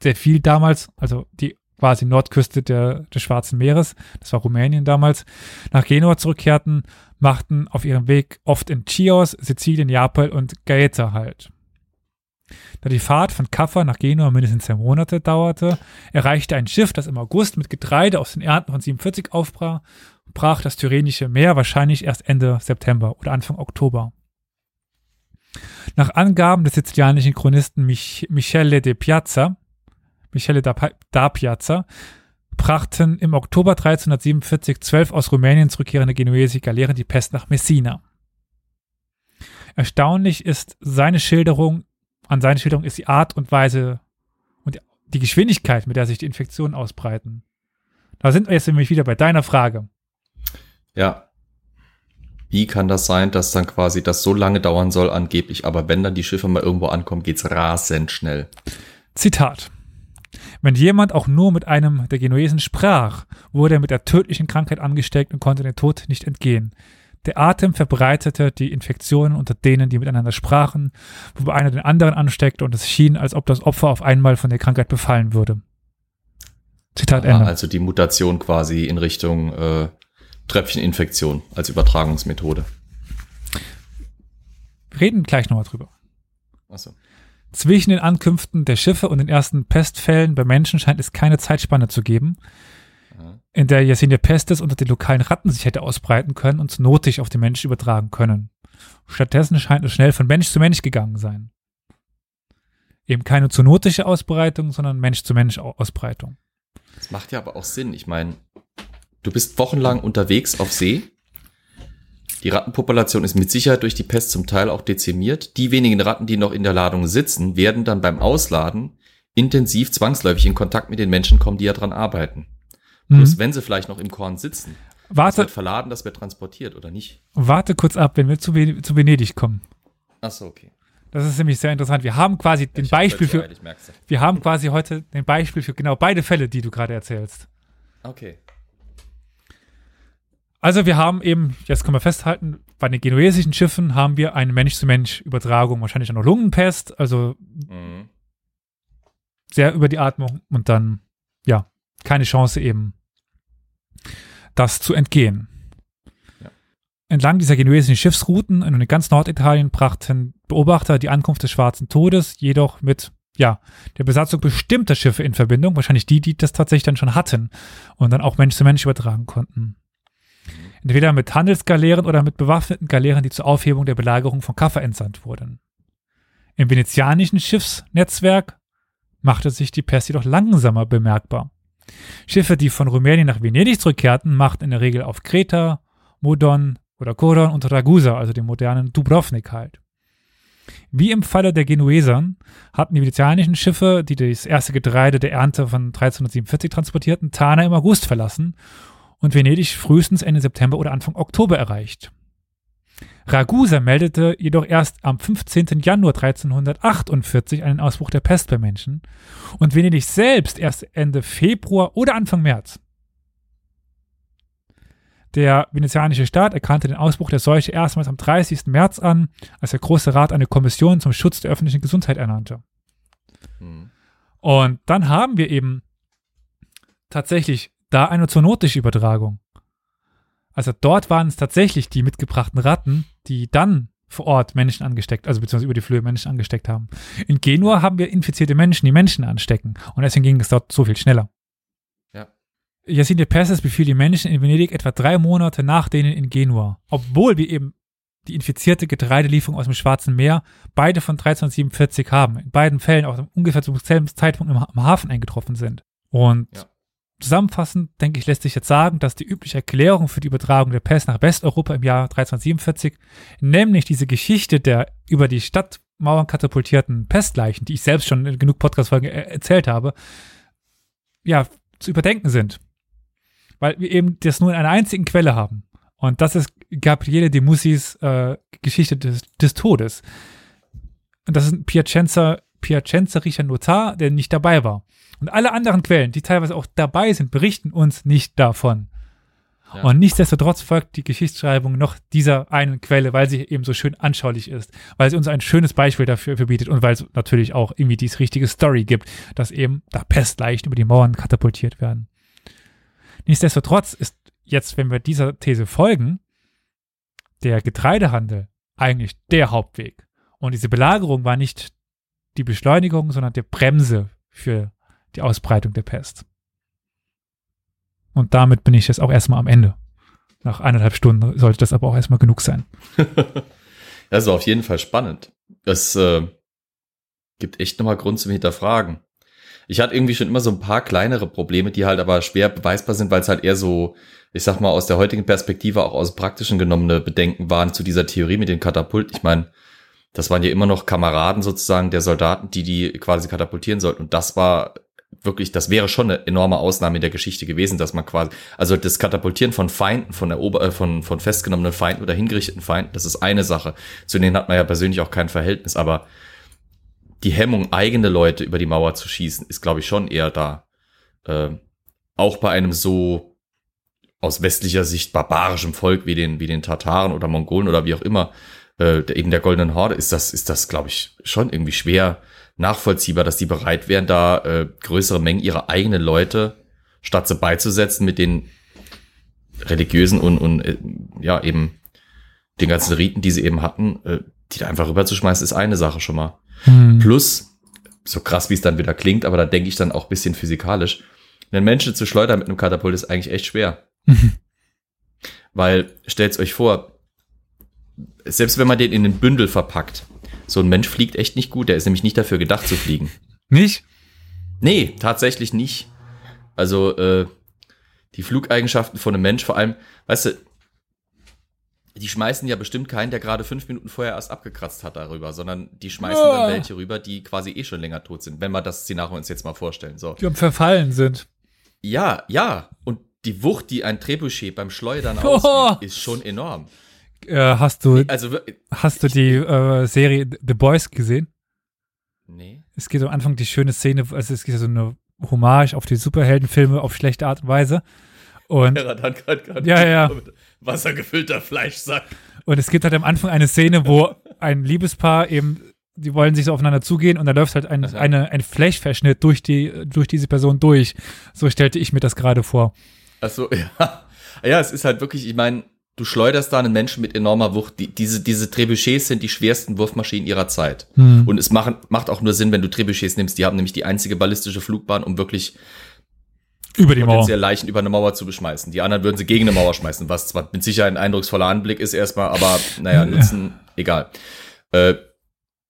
sehr viel damals, also die quasi Nordküste der, des Schwarzen Meeres, das war Rumänien damals, nach Genua zurückkehrten, machten auf ihrem Weg oft in Chios, Sizilien, Neapel und Gaeta halt. Da die Fahrt von Kaffa nach Genua mindestens zwei Monate dauerte, erreichte ein Schiff, das im August mit Getreide aus den Ernten von 47 aufbrach, brach das Tyrrhenische Meer wahrscheinlich erst Ende September oder Anfang Oktober. Nach Angaben des sizilianischen Chronisten Mich Michele de Piazza Michele da, da Piazza, brachten im Oktober 1347 zwölf aus Rumänien zurückkehrende genuesische Galeeren die Pest nach Messina. Erstaunlich ist seine Schilderung, an seine Schilderung ist die Art und Weise und die Geschwindigkeit, mit der sich die Infektionen ausbreiten. Da sind wir jetzt nämlich wieder bei deiner Frage. Ja. Wie kann das sein, dass dann quasi das so lange dauern soll, angeblich, aber wenn dann die Schiffe mal irgendwo ankommen, geht's rasend schnell. Zitat. Wenn jemand auch nur mit einem der Genuesen sprach, wurde er mit der tödlichen Krankheit angesteckt und konnte den Tod nicht entgehen. Der Atem verbreitete die Infektionen unter denen, die miteinander sprachen, wobei einer den anderen ansteckte und es schien, als ob das Opfer auf einmal von der Krankheit befallen würde. Zitat Ende. Also die Mutation quasi in Richtung äh, Tröpfcheninfektion als Übertragungsmethode. Wir reden gleich nochmal drüber. Achso. Zwischen den Ankünften der Schiffe und den ersten Pestfällen bei Menschen scheint es keine Zeitspanne zu geben, in der Yersinia pestis unter den lokalen Ratten sich hätte ausbreiten können und zoonotisch auf den Menschen übertragen können. Stattdessen scheint es schnell von Mensch zu Mensch gegangen sein. Eben keine zoonotische Ausbreitung, sondern Mensch-zu-Mensch-Ausbreitung. Das macht ja aber auch Sinn. Ich meine, du bist wochenlang unterwegs auf See. Die Rattenpopulation ist mit Sicherheit durch die Pest zum Teil auch dezimiert. Die wenigen Ratten, die noch in der Ladung sitzen, werden dann beim Ausladen intensiv zwangsläufig in Kontakt mit den Menschen kommen, die ja dran arbeiten. Mhm. wenn sie vielleicht noch im Korn sitzen. Warte. Das wird verladen, das wird transportiert, oder nicht? Warte kurz ab, wenn wir zu, Ven zu Venedig kommen. Ach so, okay. Das ist nämlich sehr interessant. Wir haben quasi den Beispiel für, wir haben quasi heute den Beispiel für genau beide Fälle, die du gerade erzählst. Okay. Also wir haben eben, jetzt können wir festhalten, bei den genuesischen Schiffen haben wir eine Mensch-zu-Mensch-Übertragung, wahrscheinlich auch noch Lungenpest, also mhm. sehr über die Atmung und dann, ja, keine Chance eben, das zu entgehen. Ja. Entlang dieser genuesischen Schiffsrouten in ganz Norditalien brachten Beobachter die Ankunft des Schwarzen Todes jedoch mit ja, der Besatzung bestimmter Schiffe in Verbindung, wahrscheinlich die, die das tatsächlich dann schon hatten und dann auch Mensch zu Mensch übertragen konnten. Entweder mit Handelsgaleeren oder mit bewaffneten Galeeren, die zur Aufhebung der Belagerung von Kaffa entsandt wurden. Im venezianischen Schiffsnetzwerk machte sich die Pest jedoch langsamer bemerkbar. Schiffe, die von Rumänien nach Venedig zurückkehrten, machten in der Regel auf Kreta, Modon oder Koron und Ragusa, also dem modernen Dubrovnik halt. Wie im Falle der Genuesern hatten die venezianischen Schiffe, die das erste Getreide der Ernte von 1347 transportierten, Tana im August verlassen und Venedig frühestens Ende September oder Anfang Oktober erreicht. Ragusa meldete jedoch erst am 15. Januar 1348 einen Ausbruch der Pest bei Menschen und Venedig selbst erst Ende Februar oder Anfang März. Der venezianische Staat erkannte den Ausbruch der Seuche erstmals am 30. März an, als der Große Rat eine Kommission zum Schutz der öffentlichen Gesundheit ernannte. Mhm. Und dann haben wir eben tatsächlich da eine zoonotische Übertragung. Also dort waren es tatsächlich die mitgebrachten Ratten, die dann vor Ort Menschen angesteckt, also beziehungsweise über die Flöhe Menschen angesteckt haben. In Genua haben wir infizierte Menschen, die Menschen anstecken. Und deswegen ging es dort so viel schneller. Ja. Yassine Perses befiel die Menschen in Venedig etwa drei Monate nach denen in Genua. Obwohl wir eben die infizierte Getreidelieferung aus dem Schwarzen Meer beide von 1347 haben. In beiden Fällen auch ungefähr zum selben Zeitpunkt im, Hafen eingetroffen sind. Und ja. Zusammenfassend, denke ich, lässt sich jetzt sagen, dass die übliche Erklärung für die Übertragung der Pest nach Westeuropa im Jahr 1347, nämlich diese Geschichte der über die Stadtmauern katapultierten Pestleichen, die ich selbst schon in genug Podcast-Folgen er erzählt habe, ja, zu überdenken sind. Weil wir eben das nur in einer einzigen Quelle haben. Und das ist Gabriele de Mussis äh, Geschichte des, des Todes. Und das ist ein Piacenza, Piacenzerischer Notar, der nicht dabei war. Und alle anderen Quellen, die teilweise auch dabei sind, berichten uns nicht davon. Ja. Und nichtsdestotrotz folgt die Geschichtsschreibung noch dieser einen Quelle, weil sie eben so schön anschaulich ist, weil sie uns ein schönes Beispiel dafür bietet und weil es natürlich auch irgendwie diese richtige Story gibt, dass eben da Pestleichen über die Mauern katapultiert werden. Nichtsdestotrotz ist jetzt, wenn wir dieser These folgen, der Getreidehandel eigentlich der Hauptweg. Und diese Belagerung war nicht die Beschleunigung, sondern die Bremse für die Ausbreitung der Pest. Und damit bin ich jetzt auch erstmal am Ende. Nach eineinhalb Stunden sollte das aber auch erstmal genug sein. also auf jeden Fall spannend. Das äh, gibt echt nochmal Grund zum Hinterfragen. Ich hatte irgendwie schon immer so ein paar kleinere Probleme, die halt aber schwer beweisbar sind, weil es halt eher so, ich sag mal, aus der heutigen Perspektive auch aus praktischen genommene Bedenken waren zu dieser Theorie mit den Katapult. Ich meine, das waren ja immer noch Kameraden sozusagen der Soldaten, die die quasi katapultieren sollten. Und das war wirklich, das wäre schon eine enorme Ausnahme in der Geschichte gewesen, dass man quasi, also das Katapultieren von Feinden, von der Ober, äh, von, von festgenommenen Feinden oder hingerichteten Feinden, das ist eine Sache. Zu denen hat man ja persönlich auch kein Verhältnis, aber die Hemmung, eigene Leute über die Mauer zu schießen, ist, glaube ich, schon eher da. Äh, auch bei einem so aus westlicher Sicht barbarischem Volk wie den, wie den Tataren oder Mongolen oder wie auch immer, äh, eben der Goldenen Horde, ist das, ist das, glaube ich, schon irgendwie schwer nachvollziehbar, dass die bereit wären, da äh, größere Mengen ihrer eigenen Leute statt sie beizusetzen mit den religiösen und, und äh, ja, eben den ganzen Riten, die sie eben hatten, äh, die da einfach rüberzuschmeißen, ist eine Sache schon mal. Hm. Plus, so krass wie es dann wieder klingt, aber da denke ich dann auch bisschen physikalisch, einen Menschen zu schleudern mit einem Katapult ist eigentlich echt schwer. Mhm. Weil, stellt's euch vor, selbst wenn man den in den Bündel verpackt, so ein Mensch fliegt echt nicht gut, der ist nämlich nicht dafür gedacht zu fliegen. Nicht? Nee, tatsächlich nicht. Also, äh, die Flugeigenschaften von einem Mensch, vor allem, weißt du, die schmeißen ja bestimmt keinen, der gerade fünf Minuten vorher erst abgekratzt hat darüber, sondern die schmeißen ja. dann welche rüber, die quasi eh schon länger tot sind, wenn wir das Szenario uns jetzt mal vorstellen. So. Die am Verfallen sind. Ja, ja. Und die Wucht, die ein Trebuchet beim Schleudern oh. ausübt, ist schon enorm. Äh, hast du, also, hast du die äh, Serie The Boys gesehen? Nee. Es geht am Anfang die schöne Szene, also es geht so eine Hommage auf die Superheldenfilme auf schlechte Art und Weise. Und, ja, ja, ja. Wassergefüllter Fleischsack. Und es gibt halt am Anfang eine Szene, wo ein Liebespaar eben, die wollen sich so aufeinander zugehen und da läuft halt ein, eine, ein Fleischverschnitt durch die, durch diese Person durch. So stellte ich mir das gerade vor. Achso, ja. Ja, es ist halt wirklich, ich meine, du schleuderst da einen Menschen mit enormer Wucht. Die, diese, diese Trebuchets sind die schwersten Wurfmaschinen ihrer Zeit. Hm. Und es macht, macht auch nur Sinn, wenn du Trebuchets nimmst. Die haben nämlich die einzige ballistische Flugbahn, um wirklich über die Mauer. Leichen über eine Mauer zu beschmeißen. Die anderen würden sie gegen eine Mauer schmeißen, was zwar mit Sicherheit ein eindrucksvoller Anblick ist erstmal, aber naja, nutzen, egal. Äh,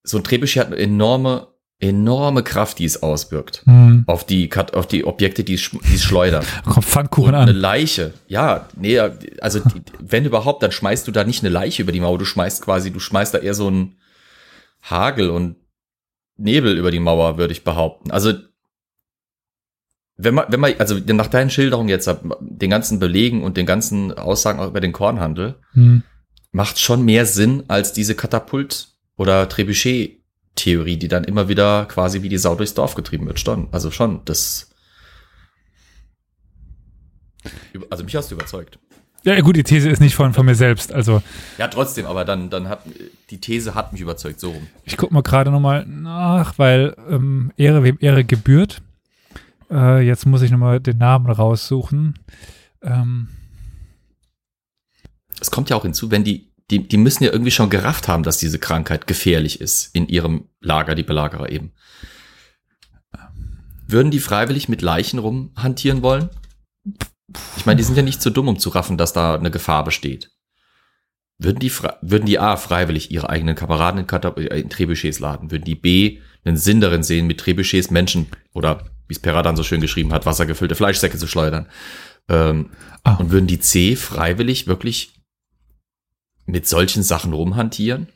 so ein Trebuchet hat eine enorme, enorme Kraft, die es auswirkt. Mhm. Auf die, auf die Objekte, die es, die es schleudert. Kommt Pfannkuchen an. Eine Leiche. Ja, nee, also, die, wenn überhaupt, dann schmeißt du da nicht eine Leiche über die Mauer. Du schmeißt quasi, du schmeißt da eher so ein Hagel und Nebel über die Mauer, würde ich behaupten. Also, wenn man, wenn man, also nach deinen Schilderungen jetzt, den ganzen Belegen und den ganzen Aussagen auch über den Kornhandel, hm. macht schon mehr Sinn als diese Katapult- oder Trebuchet-Theorie, die dann immer wieder quasi wie die Sau durchs Dorf getrieben wird. Schon, also schon, das. Also mich hast du überzeugt. Ja, gut, die These ist nicht von, von mir selbst, also. Ja, trotzdem, aber dann, dann hat, die These hat mich überzeugt, so rum. Ich guck mal gerade nochmal nach, weil ähm, Ehre wem Ehre gebührt. Äh, jetzt muss ich nochmal den Namen raussuchen. Ähm. Es kommt ja auch hinzu, wenn die, die, die müssen ja irgendwie schon gerafft haben, dass diese Krankheit gefährlich ist in ihrem Lager, die Belagerer eben. Würden die freiwillig mit Leichen rumhantieren wollen? Ich meine, die sind ja nicht so dumm, um zu raffen, dass da eine Gefahr besteht. Würden die, würden die A freiwillig ihre eigenen Kameraden in, Katap in Trebuchets laden? Würden die B einen Sinn darin sehen, mit Trebuchets Menschen oder wie es Peradan so schön geschrieben hat, wassergefüllte Fleischsäcke zu schleudern. Ähm, ah. Und würden die C freiwillig wirklich mit solchen Sachen rumhantieren?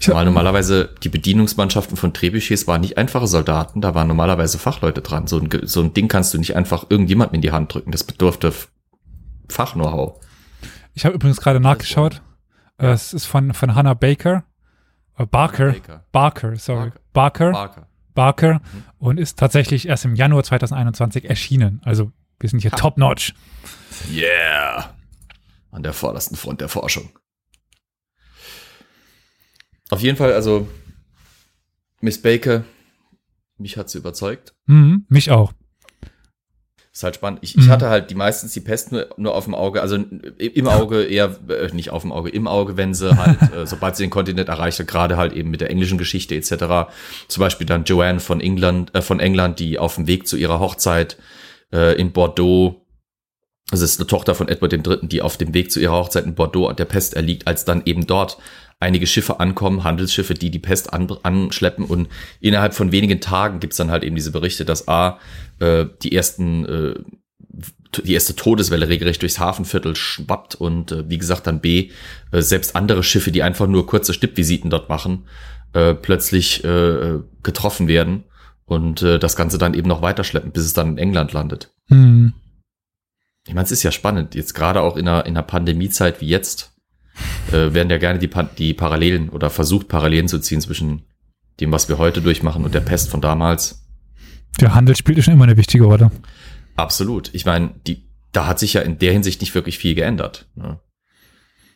Ja. Weil normalerweise die Bedienungsmannschaften von Trebuchets waren nicht einfache Soldaten, da waren normalerweise Fachleute dran. So ein, so ein Ding kannst du nicht einfach irgendjemandem in die Hand drücken. Das bedurfte Fach-Know-how. Ich habe übrigens gerade nachgeschaut. Ja. Es ist von, von Hannah Baker. Äh, Barker. Baker. Barker, sorry. Barker. Barker. Barker. Barker mhm. und ist tatsächlich erst im Januar 2021 erschienen. Also wir sind hier top-notch. Yeah. An der vordersten Front der Forschung. Auf jeden Fall, also Miss Baker, mich hat sie überzeugt. Mhm, mich auch. Ist halt spannend. Ich, ich mhm. hatte halt die meistens die Pest nur, nur auf dem Auge, also im Auge eher, äh, nicht auf dem Auge, im Auge, wenn sie halt, äh, sobald sie den Kontinent erreichte, gerade halt eben mit der englischen Geschichte etc. Zum Beispiel dann Joanne von England, äh, von England, die auf dem Weg zu ihrer Hochzeit äh, in Bordeaux, das ist eine Tochter von Edward III., die auf dem Weg zu ihrer Hochzeit in Bordeaux an der Pest erliegt, als dann eben dort einige Schiffe ankommen, Handelsschiffe, die die Pest an, anschleppen und innerhalb von wenigen Tagen gibt's dann halt eben diese Berichte, dass A, äh, die ersten äh, die erste Todeswelle regelrecht durchs Hafenviertel schwappt und äh, wie gesagt dann B, äh, selbst andere Schiffe, die einfach nur kurze Stippvisiten dort machen, äh, plötzlich äh, getroffen werden und äh, das Ganze dann eben noch weiterschleppen, bis es dann in England landet. Hm. Ich meine, es ist ja spannend, jetzt gerade auch in einer, in einer Pandemiezeit wie jetzt, äh, werden ja gerne die, Pa- die Parallelen oder versucht Parallelen zu ziehen zwischen dem, was wir heute durchmachen und der Pest von damals. Der Handel spielt schon immer eine wichtige Rolle. Absolut. Ich meine, die, da hat sich ja in der Hinsicht nicht wirklich viel geändert. Ne?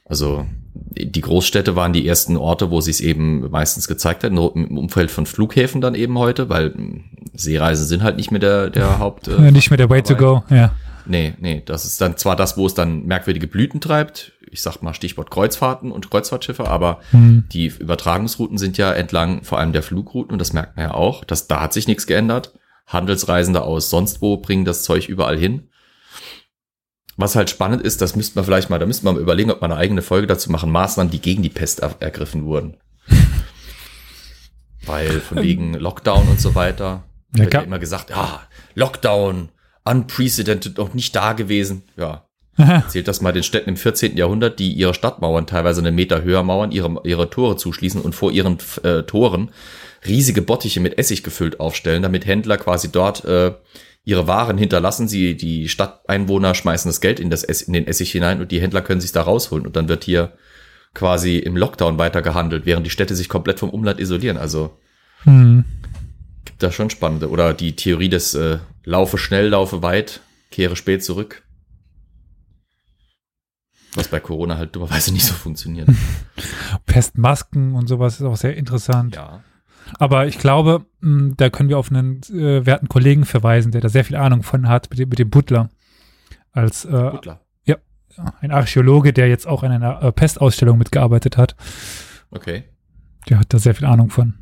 Also die Großstädte waren die ersten Orte, wo sie es eben meistens gezeigt hat, im Umfeld von Flughäfen dann eben heute, weil mh, Seereisen sind halt nicht mehr der, der Haupt. Äh, nicht mehr der Way to go, ja. Nee, nee, das ist dann zwar das, wo es dann merkwürdige Blüten treibt. Ich sag mal Stichwort Kreuzfahrten und Kreuzfahrtschiffe, aber Hm. die Übertragungsrouten sind ja entlang vor allem der Flugrouten und das merkt man ja auch. dass da hat sich nichts geändert. Handelsreisende aus sonst wo bringen das Zeug überall hin. Was halt spannend ist, das müsste man vielleicht mal, da müsste man mal überlegen, ob man eine eigene Folge dazu machen, Maßnahmen, die gegen die Pest er ergriffen wurden. Weil von wegen Lockdown und so weiter Ja, wird ja immer gesagt, ja, Lockdown, unprecedented, noch nicht da gewesen. Ja, Erzählt das mal den Städten im 14. Jahrhundert, die ihre Stadtmauern teilweise einen Meter höher mauern, ihre, ihre Tore zuschließen und vor ihren äh, Toren riesige Bottiche mit Essig gefüllt aufstellen, damit Händler quasi dort äh, ihre Waren hinterlassen. Sie, die Stadteinwohner schmeißen das Geld in, das Ess, in den Essig hinein und die Händler können sich da rausholen. Und dann wird hier quasi im Lockdown weiter gehandelt, während die Städte sich komplett vom Umland isolieren. Also Hm. Gibt da schon spannende. Oder die Theorie des äh, Laufe schnell, laufe weit, kehre spät zurück. Was bei Corona halt dummerweise nicht so funktioniert. Pestmasken und sowas ist auch sehr interessant. ja. Aber ich glaube, mh, da können wir auf einen äh, werten Kollegen verweisen, der da sehr viel Ahnung von hat, mit dem, mit dem Butler. Als äh, Butler. ein Archäologe, der jetzt auch an einer äh, Pestausstellung mitgearbeitet hat. Okay. Der hat da sehr viel Ahnung von.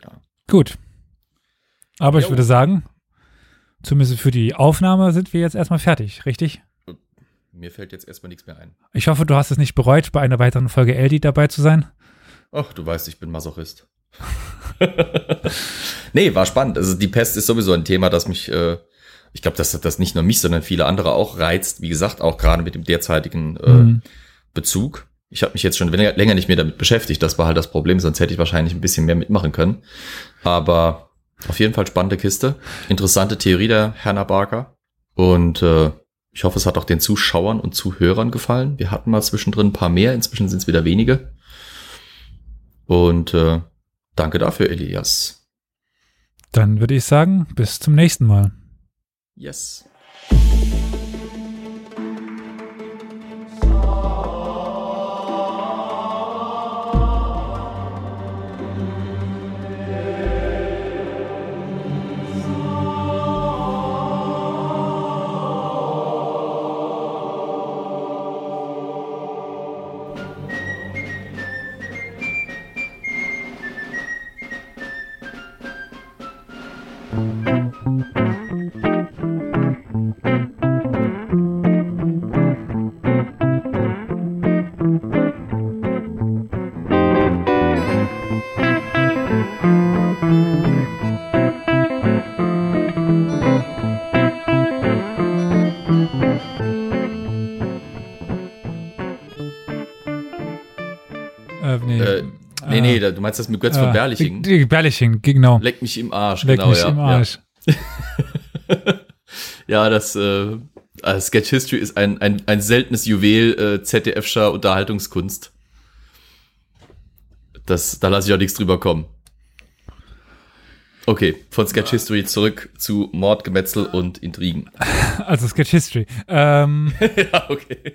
Ja. Gut. Aber ich Jo. würde sagen, zumindest für die Aufnahme sind wir jetzt erstmal fertig, richtig? Mir fällt jetzt erstmal nichts mehr ein. Ich hoffe, du hast es nicht bereut, bei einer weiteren Folge Eldi dabei zu sein. Ach, du weißt, ich bin Masochist. nee, war spannend. Also die Pest ist sowieso ein Thema, das mich, äh, ich glaube, dass das nicht nur mich, sondern viele andere auch reizt. Wie gesagt, auch gerade mit dem derzeitigen äh, Mhm. Bezug. Ich habe mich jetzt schon länger, länger nicht mehr damit beschäftigt. Das war halt das Problem, sonst hätte ich wahrscheinlich ein bisschen mehr mitmachen können. Aber auf jeden Fall spannende Kiste. Interessante Theorie der Hannah Barker. Und äh, ich hoffe, es hat auch den Zuschauern und Zuhörern gefallen. Wir hatten mal zwischendrin ein paar mehr, inzwischen sind es wieder wenige. Und äh, danke dafür, Elias. Dann würde ich sagen, bis zum nächsten Mal. Yes. Du meinst das mit Götz von äh, Berlichingen? die- die Berlichingen, genau. Leck mich im Arsch, Leck genau, mich ja. im Arsch. Ja, ja das äh, äh, Sketch History ist ein, ein, ein seltenes Juwel äh, ZDFscher Unterhaltungskunst. Das, da lasse ich auch nichts drüber kommen. Okay, von Sketch History zurück zu Mord, Gemetzel und Intrigen. Also Sketch History. Ähm, ja, okay.